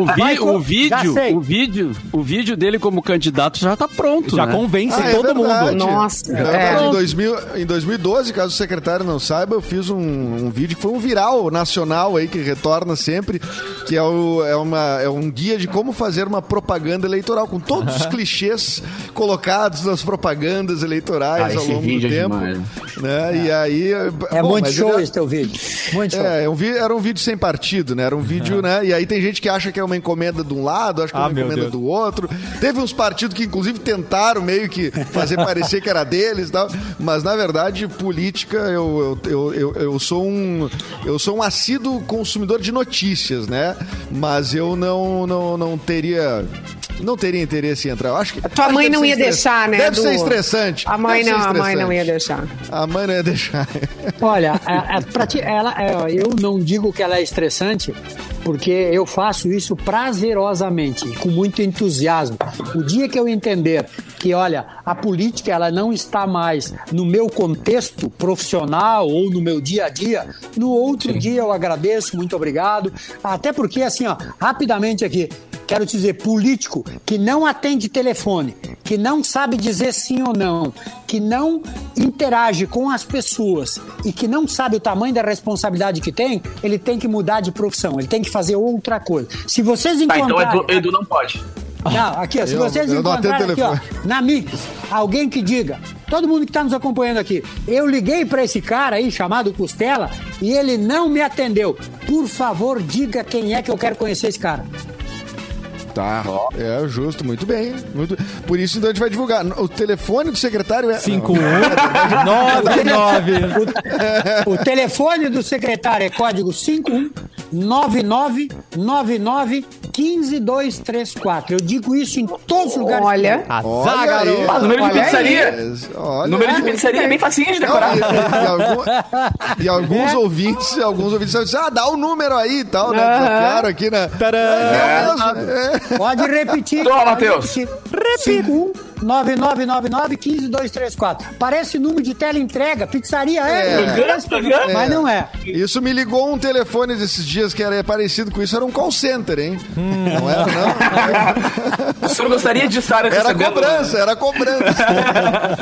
O, vi- o vídeo, o vídeo, o vídeo dele como candidato já tá pronto, Já né? convence Ah, é todo verdade. mundo. Nossa, É verdade, é. em, 2000, em 2012, caso o secretário não saiba, eu fiz um, um vídeo que foi um viral nacional aí, que retorna sempre, que é, o- é uma, é um guia de como fazer uma propaganda eleitoral, com todos os clichês colocados nas propagandas eleitorais Ah, ao longo do vídeo é tempo. demais. né? E aí... É bom, muito show ele- esse teu vídeo. Muito show. É, é um era um vídeo sem partido, né? Era um vídeo, né? E aí tem gente que acha que é uma encomenda de um lado, acha que Ah, uma encomenda Deus. do outro. Teve uns partidos que, inclusive, tentaram meio que fazer *laughs* parecer que era deles e tal. Mas, na verdade, política, eu, eu, eu, eu, eu sou um. Eu sou um assíduo consumidor de notícias, né? Mas eu não, não, não teria. Não teria interesse em entrar. Eu Acho que, Tua acho mãe que não ia deixar, né, Deve Edu? ser estressante. A mãe Deve não, a mãe não ia deixar. A mãe não ia deixar. *laughs* Olha, a- a- pra ti- ela, é, eu não digo que ela é estressante, porque eu faço isso prazerosamente, com muito entusiasmo. O dia que eu entender que, olha, a política ela não está mais no meu contexto profissional ou no meu dia a dia. No outro dia eu agradeço, muito obrigado. Até porque, assim, ó, rapidamente aqui, quero dizer, político que não atende telefone, que não sabe dizer sim ou não, que não interage com as pessoas e que não sabe o tamanho da responsabilidade que tem, ele tem que mudar de profissão, ele tem que fazer outra coisa. Se vocês Tá, então encontrarem... Edu, Edu não pode. Não, aqui, ó, se Eu- vocês eu encontrarem aqui, ó, na Mix, alguém que diga, todo mundo que está nos acompanhando aqui, eu liguei para esse cara aí chamado Costela e ele não me atendeu. Por favor, diga quem é que eu quero conhecer esse cara. Tá. É justo, muito bem. Muito... Por isso, então, a gente vai divulgar. O telefone do secretário é. 5199. *laughs* O telefone do secretário é código 519999152234. Eu digo isso em todos os lugares. Olha. Olha Azar, garoto. aí. Ah, número de pizzaria. Olha. Número de pizzaria é bem facinho de decorar. E, e algum- *laughs* e alguns ouvintes, alguns ouvintes disseram, ah, dá o número aí e tal, né? Desafiaram aqui na. Tadã. É mesmo, é. Pode repetir. Toma, pode Matheus. repetir. 519999152234. Parece número de teleentrega, pizzaria é, É. *laughs* mas não é. Isso me ligou um telefone desses dias que era parecido com isso, era um call center, hein? Não era, não. *laughs* O senhor gostaria de estar Era cobrança, era cobrança.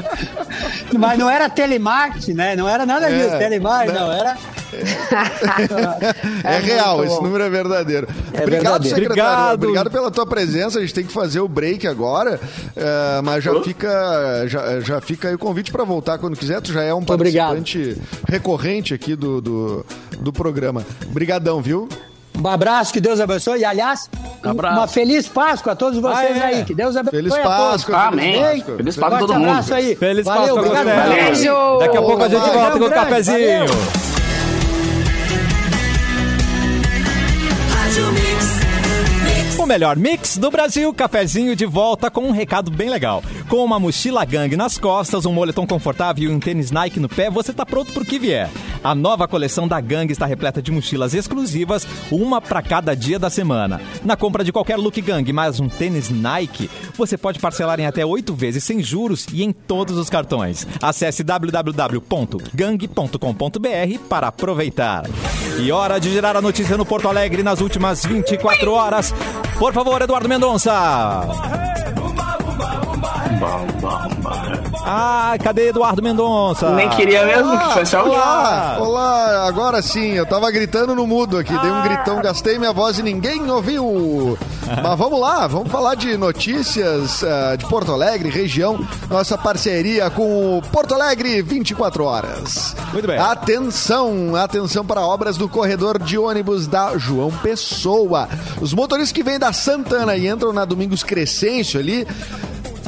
*laughs* Mas não era telemarketing, né? Não era nada disso, telemarketing, não, era... É, real, muito esse número é verdadeiro. É Obrigado, verdadeiro. secretário. Obrigado. Obrigado pela tua presença. A gente tem que fazer o break agora, eh, mas já fica, já, já fica aí o convite para voltar quando quiser. Tu já é um obrigado. participante recorrente aqui do, do, do programa. Obrigadão, viu? Um abraço, que Deus abençoe. E, aliás, um- Abraço. uma feliz Páscoa a todos vocês Ah, é. aí. Que Deus abençoe Feliz a todos. Páscoa. Amém. Feliz Páscoa. Feliz Páscoa a todo mundo. abraço aí. Feliz Valeu, Páscoa, obrigado. Beijo. Daqui a pouco a gente volta com o cafezinho. valeu. O melhor mix do Brasil, cafezinho de volta com um recado bem legal. Com uma mochila gangue nas costas, um moletom confortável e um tênis Nike no pé, você tá pronto pro que vier. A nova coleção da Gang está repleta de mochilas exclusivas, uma para cada dia da semana. Na compra de qualquer look Gang mais um tênis Nike, você pode parcelar em até oito vezes sem juros e em todos os cartões. Acesse www.gang.com.br para aproveitar. E hora de gerar a notícia no Porto Alegre nas últimas 24 horas. Por favor, Eduardo Mendonça. Ah, cadê Eduardo Mendonça? Nem queria mesmo que fosse alguém. Olá, olá, agora sim, eu tava gritando no mudo aqui, dei um gritão, gastei minha voz e ninguém ouviu. Mas vamos lá, vamos falar de notícias ah, de Porto Alegre, região, nossa parceria com o Porto Alegre 24 horas. Muito bem. Atenção, atenção para obras do corredor de ônibus da João Pessoa. Os motoristas que vêm da Santana e entram na Domingos Crescêncio ali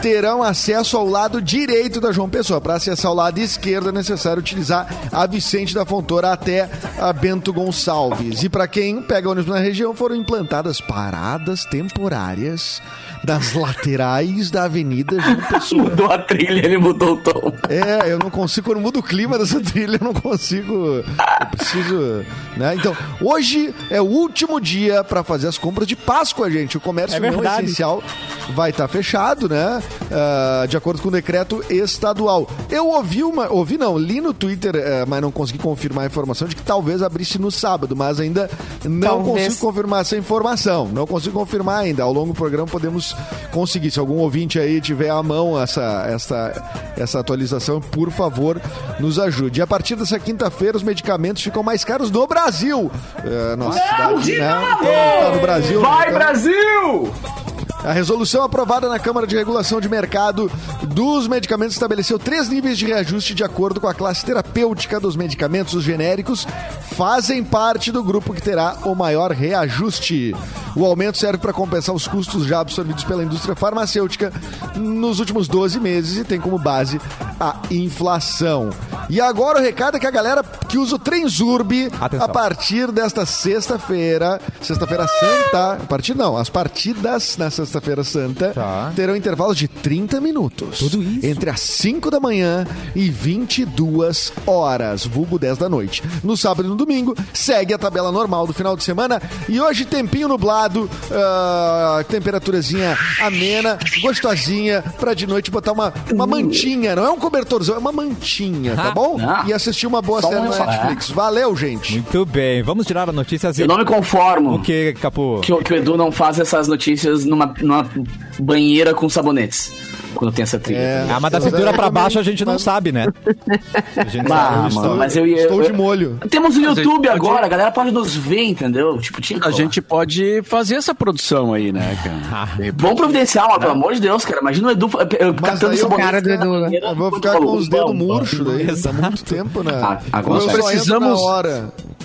terão acesso ao lado direito da João Pessoa. Para acessar o lado esquerdo é necessário utilizar a Vicente da Fontoura até a Bento Gonçalves. E para quem pega ônibus na região, foram implantadas paradas temporárias das laterais da Avenida João *laughs* Pessoa. Mudou a trilha, ele mudou o tom. É, eu não consigo, quando muda o clima dessa trilha, eu não consigo. Eu preciso. Né? Então, hoje é o último dia para fazer as compras de Páscoa, gente. O comércio É não essencial vai estar fechado, né? Ah, de acordo com o decreto estadual. Eu ouvi uma. Ouvi não, li no Twitter, eh, mas não consegui confirmar a informação de que talvez abrisse no sábado, mas ainda não Talvez. consigo confirmar essa informação. Não consigo confirmar ainda. Ao longo do programa podemos conseguir. Se algum ouvinte aí tiver à mão essa, essa, essa atualização, por favor, nos ajude. E a partir dessa quinta-feira, os medicamentos ficam mais caros no Brasil. É, nossa cidade, né? Então, tá no Brasil. Vai, então- Brasil! A resolução aprovada na Câmara de Regulação de Mercado dos Medicamentos estabeleceu três níveis de reajuste de acordo com a classe terapêutica dos medicamentos. Os genéricos fazem parte do grupo que terá o maior reajuste. O aumento serve para compensar os custos já absorvidos pela indústria farmacêutica nos últimos 12 meses e tem como base a inflação. E agora o recado é que a galera que usa o Trenzurb Atenção. a partir desta sexta-feira, sexta-feira santa, a partir não, as partidas na sexta-feira santa Tá. terão intervalos de 30 minutos. Tudo isso? Entre as 5 da manhã e 22 horas, vulgo 10 da noite. No sábado e no domingo, segue a tabela normal do final de semana. E hoje, tempinho nublado, ah, temperaturazinha amena, gostosinha, pra de noite botar uma, uma mantinha. Não é um cobertorzão, é uma mantinha, tá bom? Ah. E assistir uma boa Só série na só, Netflix. Valeu, gente. Muito bem, vamos tirar a notícia. Eu não me conformo O que, Capu? que, o- que o Edu não faz essas notícias numa, numa banheira com sabonetes. Quando tem essa trilha. É. Ah, mas da cintura pra baixo a gente não sabe, né? *laughs* A gente Bah, sabe. mano, mas eu ia. Estou de molho. Temos o Mas a gente YouTube pode- agora, a galera pode nos ver, entendeu? Tipo, tinha A gente pode fazer essa produção aí, né, cara? Vamos providenciar, mas, pelo amor de Deus, cara. Imagina o Edu eh, eh, catando daí o sabonete. cara do Edu, né? Eu vou ficar com os dedos murchos daí. Tá muito tempo, né? Ah, agora precisamos-.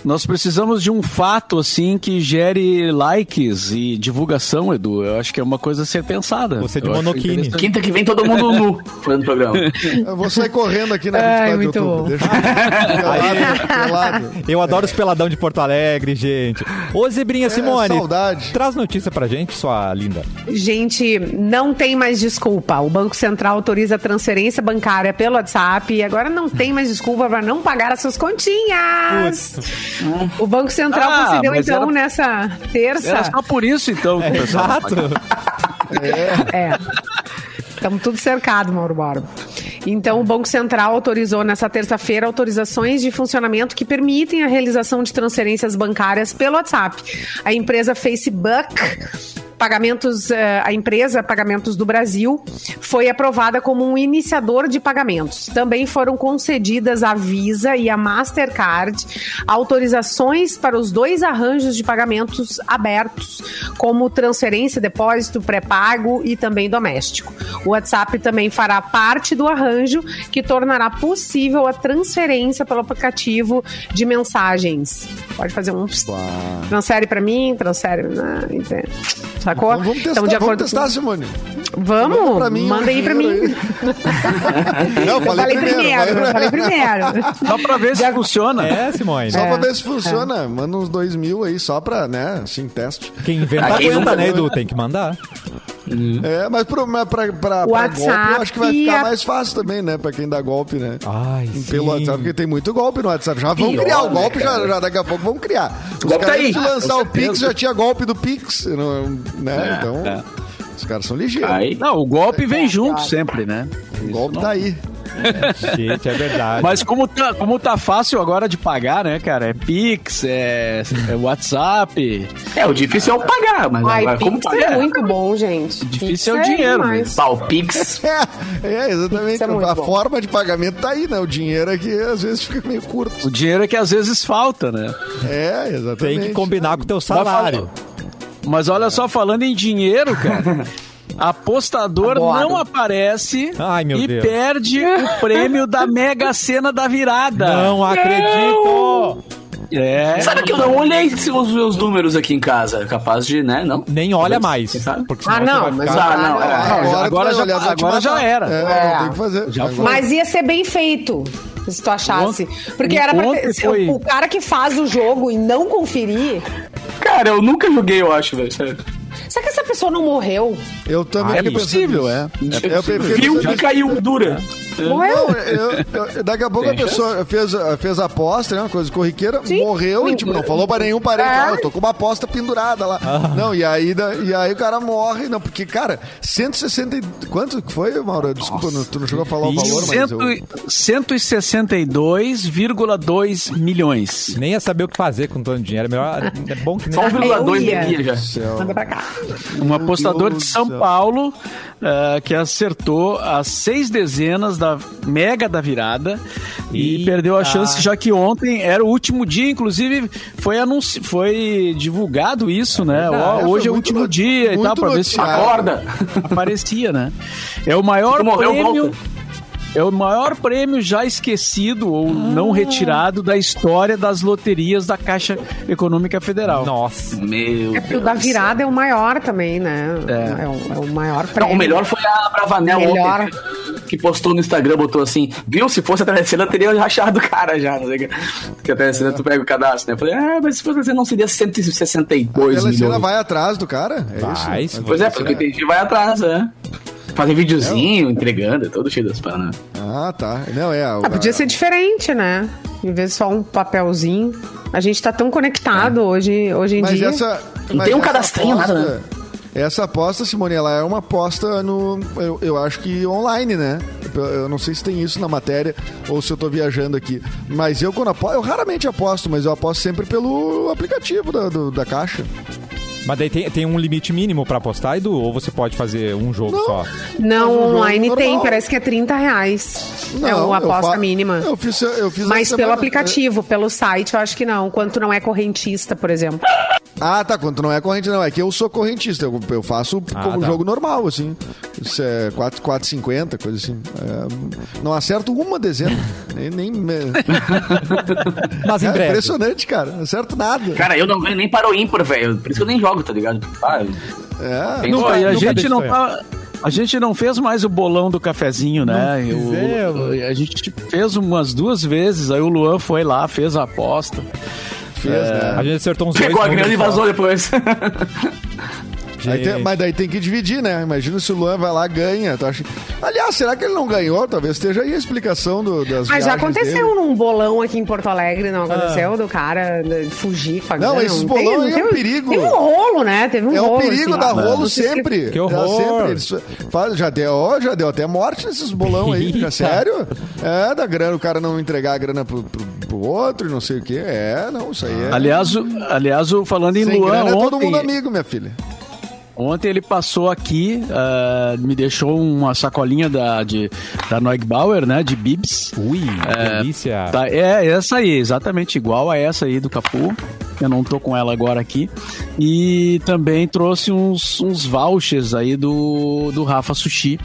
Nós precisamos de um fato, assim, que gere likes e divulgação, Edu. Eu acho que é uma coisa a ser pensada. Você de interessante. Quinta que vem todo mundo nu fazendo programa. *laughs* Eu vou sair correndo aqui na Ai, 24 de outubro. Deixa eu... pelado, pelado. Eu adoro os peladão de Porto Alegre, gente. Ô, Zebrinha Simone, saudade. traz notícia pra gente, sua linda. Gente, não tem mais desculpa. O Banco Central autoriza a transferência bancária pelo WhatsApp e agora não tem mais desculpa para não pagar as suas continhas. O Banco Central Ah, concedeu, então, era- nessa terça. Era só por isso, então, vai Exato. pagar. É. Estamos tudo cercado, Mauro Borba. Então, o Banco Central autorizou nessa terça-feira autorizações de funcionamento que permitem a realização de transferências bancárias pelo WhatsApp. A empresa Facebook Pagamentos, eh, a empresa Pagamentos do Brasil foi aprovada como um iniciador de pagamentos. Também foram concedidas à Visa e à Mastercard autorizações para os dois arranjos de pagamentos abertos, como transferência, depósito, pré-pago e também doméstico. O WhatsApp também fará parte do arranjo que tornará possível a transferência pelo aplicativo de mensagens. Pode fazer um transfere para mim, transfere, né? Entende? Sacou? Então vamos testar, Então, de vamos acordo testar, com... Simone. Vamos, Manda pra mim manda aí pra mim. *laughs* Não, Eu falei primeiro, eu falei primeiro. Só pra ver se funciona. É, Simone. Só É, pra ver se funciona. Manda uns dois mil aí, só pra, né, assim, teste. Quem inventa aguenta, né, Edu? Tem que mandar. É, mas pro, mas pra, pra, pra WhatsApp golpe eu acho que vai ficar a- mais fácil também, né? Pra quem dá golpe, né? Ai, Pelo sim. WhatsApp, porque tem muito golpe no WhatsApp. Já vão criar o né, golpe, já, cara? já daqui a pouco vão criar. Os golpe tá caras aí, antes de lançar o Pix, já tinha golpe do Pix, não- né? É, então, é. os caras são ligeiros. Aí. Não, o golpe vem junto sempre, né? O golpe tá aí. *laughs* Gente, é verdade. Mas como tá, como tá fácil agora de pagar, né, cara? É Pix, é, é WhatsApp. É, o difícil é o pagar, mas Ai, agora, como Pix pagar? é muito bom, gente. Difícil Pix é o dinheiro demais. Tá, o Pix. *laughs* É, é exatamente. É a bom. forma de pagamento tá aí, né? O dinheiro é que às vezes fica meio curto. O dinheiro é que às vezes falta, né? É, exatamente. Tem que combinar com o teu salário. Mas olha só, falando em dinheiro, cara. *laughs* Apostador não aparece Ai, meu e Deus. perde o *laughs* prêmio da Mega Sena da virada. Não acredito! É. Sabe que eu não olhei os meus números aqui em casa. Capaz de, né? Não? Nem olha mais. Porque Ah, não, mas ficar... Ah, não, é. Agora, já- agora já era. É, É. não tem que fazer. Já Agora- foi. Mas ia ser bem feito. Se tu achasse. Porque era pra ter, foi- o cara que faz o jogo e não conferir. Cara, eu nunca joguei, eu acho, velho. sério. Será que essa pessoa não morreu? Eu também É fiquei pensando possível, é. Eu fiquei Viu pensando e caiu dura. Morreu? Não, eu- eu- daqui a pouco a Tem pessoa fez, fez a aposta, né? Uma coisa corriqueira, Sim. morreu e tipo, não falou pra nenhum parente. É. Ah, eu tô com uma aposta pendurada lá. Não, e aí, e aí o cara morre. Não, porque, cara, 160. e- Quanto que foi, Mauro? Desculpa, não- tu não chegou a falar o valor, mas. Eu, Cento- 162,2 milhões. Nem ia saber o que fazer com todo o dinheiro. É, melhor, é bom que nem... Só 1,2 Eu ia. bebia já. Manda pra cá. Um apostador Deus de São céu. Paulo ah, que acertou as seis dezenas da mega da virada e Eita. perdeu a chance, já que ontem era o último dia, inclusive foi anunci... foi divulgado isso, né? Ó, É, hoje é o último no- dia e tal, pra ver se. Acorda. *laughs* aparecia, né? É o maior prêmio. volta. É o maior prêmio já esquecido ou Ah. não retirado da história das loterias da Caixa Econômica Federal. Nossa. Meu É porque o da virada é o maior também, né? É. É, o, é o maior Não, prêmio. o melhor foi a Bravanel Melhor. ontem, que postou no Instagram, botou assim, viu, se fosse a Telecena, teria rachado o cara já, não sei o que. Porque a Telecena tu pega o cadastro, né? Eu falei, ah, mas se fosse a Telecena não seria 162 A Telecena milhões. vai atrás do cara? É Vai, isso? Pois é, porque tem gente que vai atrás, né? Fazer videozinho, entregando, é todo cheio das paradas. Ah, tá. Não, é. Ah, podia ser diferente, né? Em vez de só um papelzinho. A gente tá tão conectado hoje, hoje em Mas dia. essa. Não mas tem um cadastrinho, aposta- nada, né? Essa aposta, Simone, ela é uma aposta no. Eu, eu acho que online, né? Eu, eu não sei se tem isso na matéria ou se eu tô viajando aqui. Mas eu, quando aposto, eu raramente aposto, mas eu aposto sempre pelo aplicativo da, do- da caixa. Mas daí tem, tem um limite mínimo pra apostar, Edu? Ou você pode fazer um jogo Não. só? Não, jogo online tem, normal. parece que é 30 reais. é Não, uma eu aposta fa- mínima. Eu fiz, eu fiz Mas pelo semana. aplicativo, pelo site, eu acho que não. Quando tu não é correntista, por exemplo. Ah, tá. Quando não é corrente, não. É que eu sou correntista. Eu, eu faço Ah, como tá. jogo normal, assim. Isso é 4, 4,50, coisa assim. É, não acerto uma dezena. *laughs* nem. nem Mas em é breve. impressionante, cara. Não acerto nada. Cara, eu não ganho nem para o ímpar, velho. Por isso que eu nem jogo, tá ligado? Ah, É. tem- Nunca- a nunca gente não tá. A gente não fez mais o bolão do cafezinho, né? Eu- a gente fez umas duas vezes, aí o Luan foi lá, fez a aposta. Fez, né? A gente acertou uns dois Pegou a grana e vazou depois. *laughs* Aí tem- mas daí tem que dividir, né? Imagina se o Luan vai lá e ganha. Tu acha... Aliás, será que ele não ganhou? Talvez esteja aí a explicação do, das Mas já aconteceu dele. num bolão aqui em Porto Alegre, não aconteceu? Do cara fugir com a Não, grana? esses tem- bolão não aí é tem um perigo. Teve um rolo, né? Teve um É rolo. o perigo assim, da lá. rolo Não sempre. Que horror. Sempre. Faz- já, deu, já deu até morte nesses bolão aí. *laughs* Eita. sério? É, da grana, o cara não entregar a grana pro, pro, pro outro, não sei o quê. É, não, isso aí é. Aliás, o- aliás o- falando em Sem Luan, grana é todo ontem, mundo amigo, minha filha. Ontem ele passou aqui, ah, me deixou uma sacolinha da, de, da Neugbauer, né? De Bibs. Ui, delícia. Tá, é essa aí, exatamente igual a essa aí do Capu. Eu não tô com ela agora aqui. E também trouxe uns, uns vouchers aí do, do Rafa Sushi.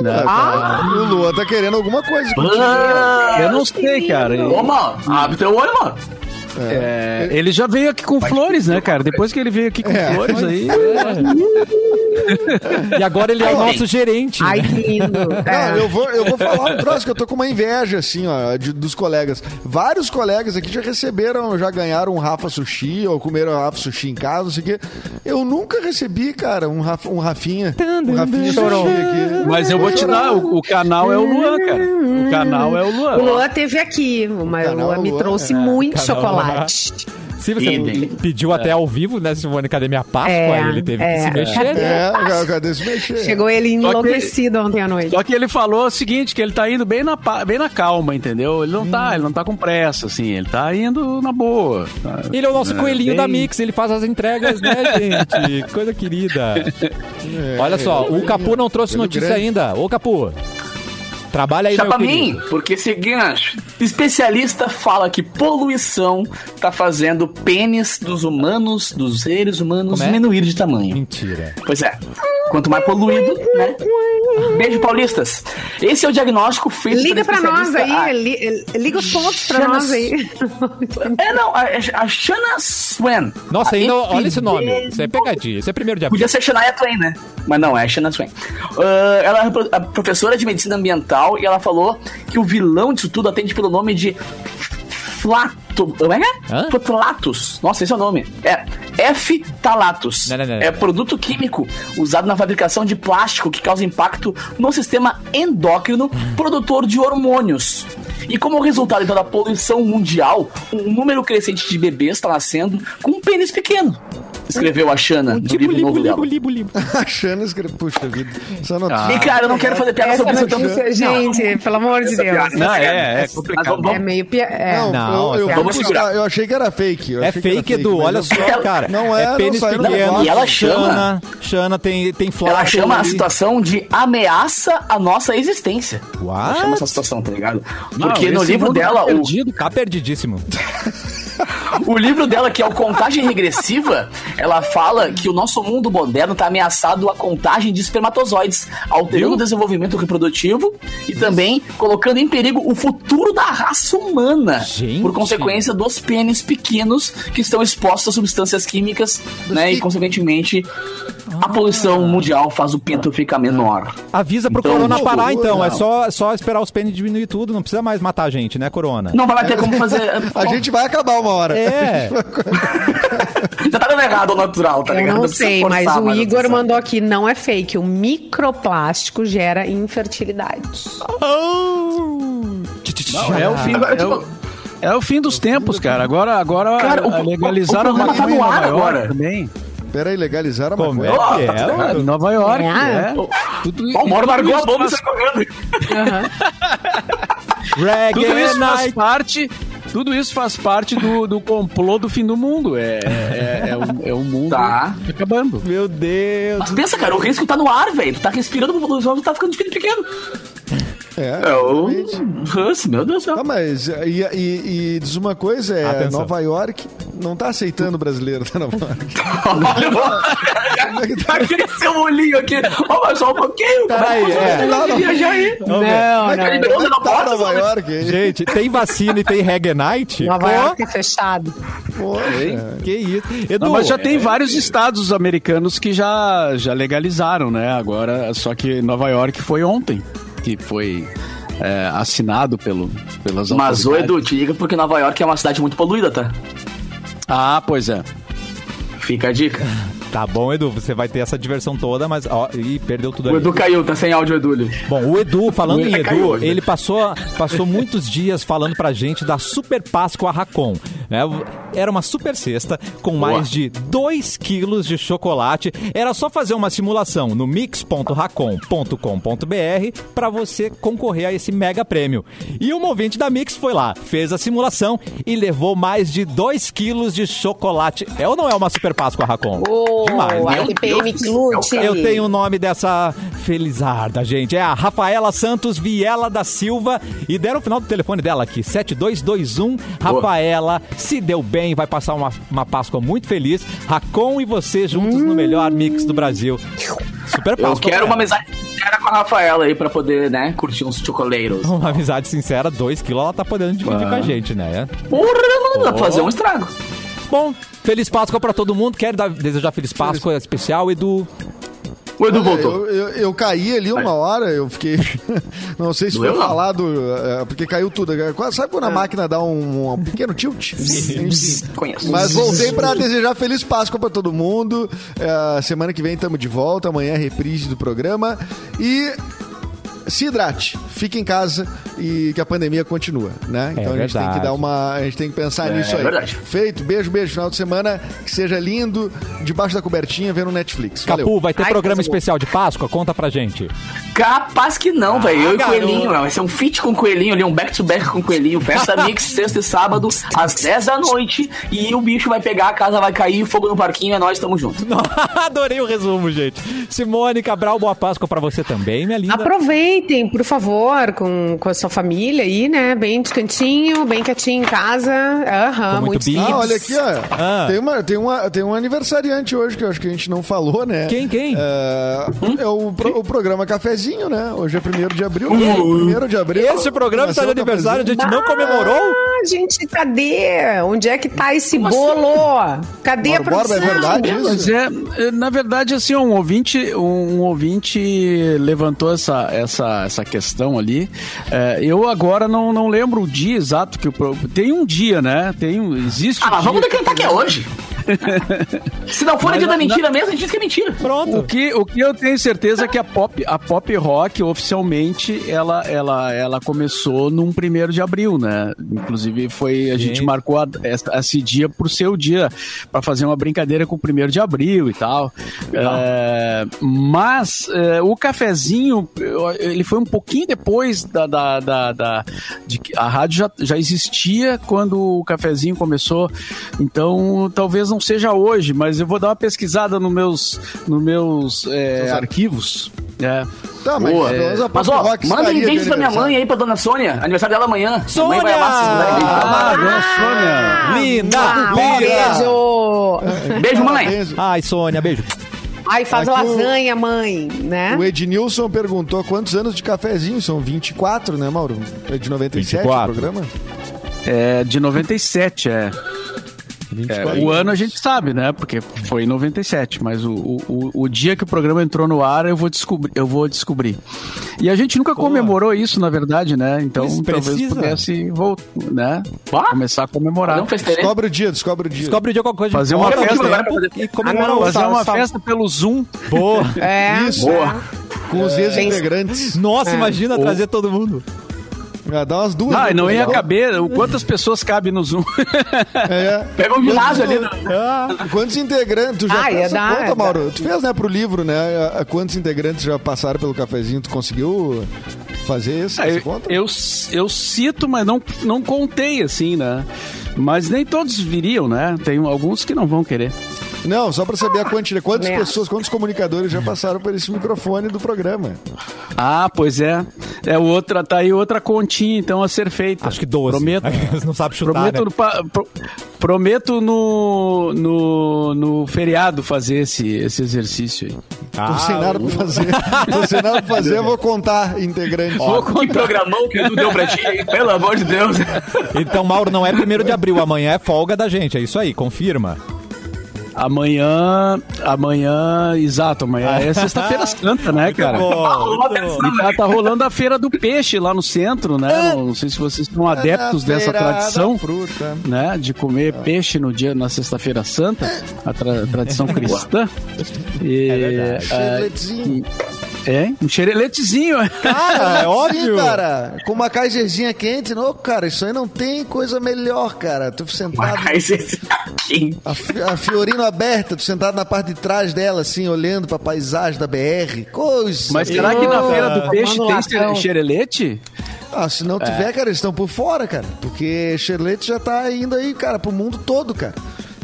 né? Ah, o Luan tá querendo alguma coisa. Eu não sei, cara. Ô, mano, abre teu olho, mano. É, ele já veio aqui com flores, né, cara? Depois que ele veio aqui com É. flores aí. *laughs* *laughs* E agora ele é o Ai, nosso gerente. Ai, né? que lindo. *laughs* Não, É. eu vou, eu vou falar um troço que eu tô com uma inveja, assim, ó, de- dos colegas. Vários colegas aqui já receberam, já ganharam um Rafa Sushi, ou comeram Rafa Sushi em casa, não sei o quê. Eu nunca recebi, cara, um, Rafa, um Rafinha. Um Rafinha Chorou. Sushi aqui. Mas eu vou te dar, o, o canal é o Luan, cara. O canal é o Luan. O Luan teve aqui, mas o Luan me Luan, trouxe é. muito Canal chocolate. Se você Idem. pediu até ao vivo, né, Simone? Cadê minha Páscoa? É, ele teve é. que se mexer, né? É, cadê se mexer? Chegou ele enlouquecido ontem à noite. Só que ele falou o seguinte, que ele tá indo bem na, bem na calma, entendeu? Ele não tá, ele não tá com pressa, assim, ele tá indo na boa. tá? Ele é o nosso coelhinho bem- da Mix, ele faz as entregas, né, *laughs* gente? Coisa querida. Olha só, o Capu não trouxe notícia grande. ainda. Ô, Capu, trabalha aí, Já pra mim, porque seguinte, especialista fala que poluição tá fazendo pênis dos humanos, dos seres humanos, é? diminuir de tamanho. Mentira. Pois é. Quanto mais poluído, né? Beijo, paulistas. Esse é o diagnóstico feito Liga pra nós aí, li- liga os pontos pra Xana- nós aí. *laughs* É, não, a, a Shana Swan. Nossa, A ainda, olha esse nome. Isso é pegadinha. Isso é primeiro de abril. Podia ser Shania Twain, né? Mas não, é Shania Twain. Ah, ela é pro- a professora de medicina ambiental e ela falou que o vilão disso tudo atende pelo nome de Como é que é? Hã? Fotalatus. Nossa, esse é o nome. É não. É produto químico usado na fabricação de plástico que causa impacto no sistema endócrino produtor de hormônios. E como resultado então da poluição mundial, um número crescente de bebês está nascendo com um pênis pequeno. Escreveu a Xana no livro novo dela. Achando *laughs* escreve. Puxa vida. Essa notícia. E cara, eu não quero fazer piada Essa sobre isso. então- notícia, gente, pelo amor de Deus. Não, é, é Mas complicado. vamos- É meio pia... é. Não, Não, eu, eu, Vamos buscar. eu achei que era fake. eu É fake, Edu. Olha só, cara. Não é, é não pênis pequeno. E ela chama- Xana, Xana tem, tem Ela chama a situação de ameaça à nossa existência. What? Ela chama essa situação, tá ligado? Não, Porque no livro tá dela, o, perdido, Tá perdidíssimo. *laughs* o livro dela, que é o Contagem Regressiva, ela fala que o nosso mundo moderno tá ameaçado à contagem de espermatozoides, alterando Viu? o desenvolvimento reprodutivo e também colocando em perigo o futuro da raça humana. Gente. Por consequência dos pênis pequenos que estão expostos a substâncias químicas, né? E, pi- consequentemente, a poluição mundial faz o pinto ficar menor. Avisa pro Então, Corona parar, então. É não. só, só esperar os pênis diminuir tudo. Não precisa mais matar a gente, né, Corona? Não vai ter como fazer. *laughs* A gente vai acabar uma hora. É. *laughs* Já tá dando errado ao natural, tá Eu ligado? não sei, mas o a Igor atenção. mandou aqui, não é fake. O microplástico gera infertilidade. Não, é o fim, Agora, é o, é o fim dos tempos, cara. Agora, agora Cara, o- a- legalizaram o- o a programa tá maconha no em ar Nova York agora. também. Pera aí, legalizaram a Como é maconha. que é? Em Nova York, É. é. Tudo, o Mauro largou a isso bomba e saiu correndo. *laughs* Reggae Tudo isso faz parte. Tudo isso faz parte do, do complô do fim do mundo. É, é, é, o, é o mundo Tá. acabando. Meu Deus. Mas pensa, cara, o risco tá no ar, velho. Tu tá respirando, o ozônio tá ficando de filho pequeno. É, É o... meu Deus do céu. Tá, mas e, e- e diz uma coisa, é Atenção. Nova York não tá aceitando brasileiro, tá Nova York. *laughs* Olha, vai crescer o olhinho aqui. Ó, mas só um pouquinho. Peraí, Como é. que você vai viajar aí? Não, Vai não. cair de onda na Tá Nova? York? Gente, tem vacina e tem Reggae Night? Nova Pô, York é fechado. Poxa. Que isso. Edu, Não, mas já tem é- vários estados americanos que já, já legalizaram, né? Agora, só que Nova York foi ontem, que foi é, assinado pelo, pelas Mas, ô. Edu, te liga porque Nova York é uma cidade muito poluída, tá? Ah, pois é. Fica a dica. Tá bom, Edu, você vai ter essa diversão toda, mas. Ó, ih, perdeu tudo O ali. Edu caiu, tá sem áudio, Edu. Bom, o Edu, falando O em Edu caiu ele passou, passou muitos dias falando pra gente da Super Páscoa Racon. Né? Era uma super cesta com Boa. mais de 2 quilos de chocolate. Era só fazer uma simulação no mix.racon.com.br pra você concorrer a esse mega prêmio. E o ouvinte da Mix foi lá, fez a simulação e levou mais de 2 quilos de chocolate. É ou não é uma Super Páscoa Racon? Ô, Demais, né? a TPM que lute. Eu tenho o nome dessa felizarda, gente. É a Rafaela Santos Viela da Silva. E deram o final do telefone dela aqui: 7221. Rafaela, se deu bem, vai passar uma, uma Páscoa muito feliz. Racon e você juntos no melhor mix do Brasil. Super Eu Páscoa. quero pra uma amizade sincera com a Rafaela aí pra poder, né, curtir uns chocoleiros. Uma amizade sincera, 2 quilos, ela tá podendo dividir com a gente, né? Porra, não dá pra fazer um estrago. Bom, feliz Páscoa pra todo mundo. Quero dar- desejar feliz Páscoa especial, Edu. O Edu Olha, voltou. Eu, eu, eu caí ali uma hora, eu fiquei. *laughs* Não sei se Doeu, foi não? falado, é, porque caiu tudo. Sabe quando a máquina dá um, um pequeno tilt? *laughs* Conheço. Mas voltei pra desejar feliz Páscoa pra todo mundo. É, semana que vem estamos de volta. Amanhã é reprise do programa. E se hidrate, fique em casa e que a pandemia continua, né? Então a gente tem verdade. que dar uma. A gente tem que pensar É nisso aí. verdade. Feito, beijo, beijo. Final de semana, que seja lindo, debaixo da cobertinha, vendo Netflix. Valeu. Capu, vai ter Ai, programa especial de Páscoa? Conta pra gente. Capaz que não, velho. Eu e Ah, garoto. Coelhinho, vai ser um feat com o Coelhinho ali, um back-to-back com o Coelhinho. Festa *laughs* Mix, sexta e sábado, às 10 da noite. E o bicho vai pegar, a casa vai cair, fogo no parquinho, é nós, tamo junto. *laughs* Adorei o resumo, gente. Simone Cabral, boa Páscoa pra você também, minha linda. Aproveitem, por favor, com, com a sua família aí, né? Bem de cantinho, bem quietinho em casa. Aham, Com muito muitos bibs. Ah, olha aqui, ó. Ah. Tem, uma, tem, uma, tem um aniversariante hoje que eu acho que a gente não falou, né? Quem, quem? É, é o, pro- o programa Cafezinho, né? Hoje é 1 de abril. 1 de abril. Esse programa está de o aniversário, a gente não comemorou? Ah, gente, cadê? Onde é que tá esse bolo? Cadê a Mauro Borba, produção? é verdade Mas isso? é, é, na verdade, assim, um ouvinte, um ouvinte levantou essa, essa, essa questão ali. É, eu agora não, não lembro o dia exato que tem um dia, né? Tem um, existe. Ah, um mas vamos decretar que é hoje. *laughs* Se não for Mas dia da na- mentira mesmo, a gente diz que é mentira. Pronto. O que, o que eu tenho certeza é que a pop, a pop rock oficialmente ela, ela, ela começou num primeiro de abril, né? Inclusive foi a gente Sim. marcou a- essa- esse dia por ser o dia para fazer uma brincadeira com o primeiro de abril e tal. É, mas é, o cafezinho ele foi um pouquinho depois da, da, da, da- de que a rádio já, já existia quando o cafezinho começou. Então talvez não seja hoje, mas eu vou dar uma pesquisada nos meus, nos meus é, arquivos. É. Tá, mas, Boa. a Mas ó, manda ideias pra minha mãe aí, pra dona Sônia. Aniversário dela amanhã. Sônia! Mãe vai amar se vocês mandarem Ah, dona Sônia. Linda! Ah, linda. beijo! Beijo, mãe. Ai, Sônia, beijo. Ai, faz Aqui o- lasanha, mãe, né? O Ednilson perguntou quantos anos de cafezinho? São 24, né, Mauro? É de 97 24. o programa? É de 97, é. É, o ano a gente sabe, né? Porque foi em 97, mas o, o, o dia que o programa entrou no ar, eu vou descobrir. Eu vou descobrir. E a gente nunca comemorou isso, na verdade, né? Então talvez precisa. pudesse voltar, né? Ah? Começar a comemorar. Não? Descobre o dia, descobre o dia. Descobre o dia qualquer coisa. Fazer uma festa, E comemorar Ah, não, Fazer uma só- festa pelo Zoom. Boa. É, Isso. é. Com os ex-integrantes. Nossa, É. imagina trazer todo mundo. Ah, dá umas duas. Ah, não ia Legal. caber. Quantas pessoas cabem no Zoom? É. *laughs* Pega um ginásio ali. né? Quantos integrantes? Tu já Ah, fez ia essa dar, conta, Mauro? Tu fez, né, pro livro, né? A- a Quantos integrantes já passaram pelo cafezinho? Tu conseguiu fazer isso, essa eu, conta? eu, eu cito, mas não, não contei, assim, né? Mas nem todos viriam, né? Tem alguns que não vão querer. Não, só pra saber a quantidade. Quantas Né. pessoas, quantos comunicadores já passaram por esse microfone do programa? Ah, pois é. É outra, tá aí outra continha, então, a ser feita. Acho que 12. Prometo. *laughs* não sabe chutar, Prometo, né? no, pa- pro- prometo no, no, no feriado fazer esse, esse exercício aí. Tô sem nada pra fazer. Tô sem nada pra fazer, eu vou contar integrantes. Que programão que tu deu pra ti, hein? pelo amor de Deus. Então, Mauro, não é primeiro de abril. Amanhã é folga da gente. É isso aí, confirma. Amanhã, amanhã, exato, amanhã é *laughs* sexta-feira santa, né, cara? E tá, tá rolando a feira do peixe lá no centro, né? Não sei se vocês são adeptos Na dessa tradição, fruta. né? De comer peixe no dia, na sexta-feira santa, a tra- tradição *laughs* cristã. E, É ah, Chevroletzinho. É, um xereletezinho. Cara, *laughs* é óbvio. Sim, cara. Com uma kaiserzinha quente. Não, cara, isso aí não tem coisa melhor, cara. Tu sentado... Mas esse aqui. A, a Fiorino aberta, tu sentado na parte de trás dela, assim, olhando pra paisagem da BR. Coisa. Mas será que na feira do peixe tem xerelete? Ah, se não tiver, cara, eles estão por fora, cara. Porque xerelete já tá indo aí, cara, pro mundo todo, cara.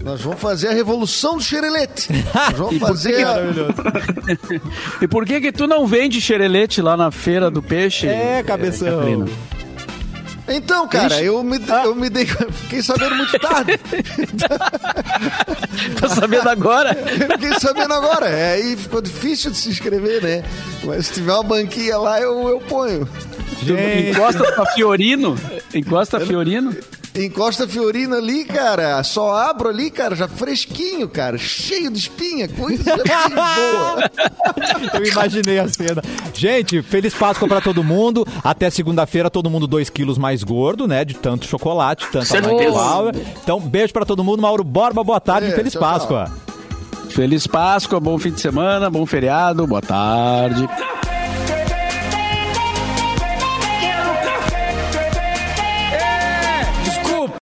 Nós vamos fazer a revolução do xerelete. Nós vamos *laughs* fazer a... *laughs* E por que que tu não vende xerelete lá na feira do peixe? É, cabeção. Catarina? Então, cara, Ixi. eu me, eu me dei... Fiquei sabendo muito tarde. *laughs* Tá sabendo agora? Eu fiquei sabendo agora. É, aí ficou difícil de se inscrever, né? Mas se tiver uma banquinha lá, eu, eu ponho. Gente, Encosta pra Fiorino. Encosta Fiorino. Encosta a Fiorina ali, cara. Só abro ali, cara, já fresquinho, cara. Cheio de espinha. Coisa boa. *laughs* eu imaginei a cena. Gente, feliz Páscoa pra todo mundo. Até segunda-feira, todo mundo 2 quilos mais gordo, né? De tanto chocolate, tanta Flower. Então, beijo pra todo mundo. Mauro Borba, boa tarde. É, feliz tchau, tchau. Páscoa. Feliz Páscoa, bom fim de semana, bom feriado, boa tarde.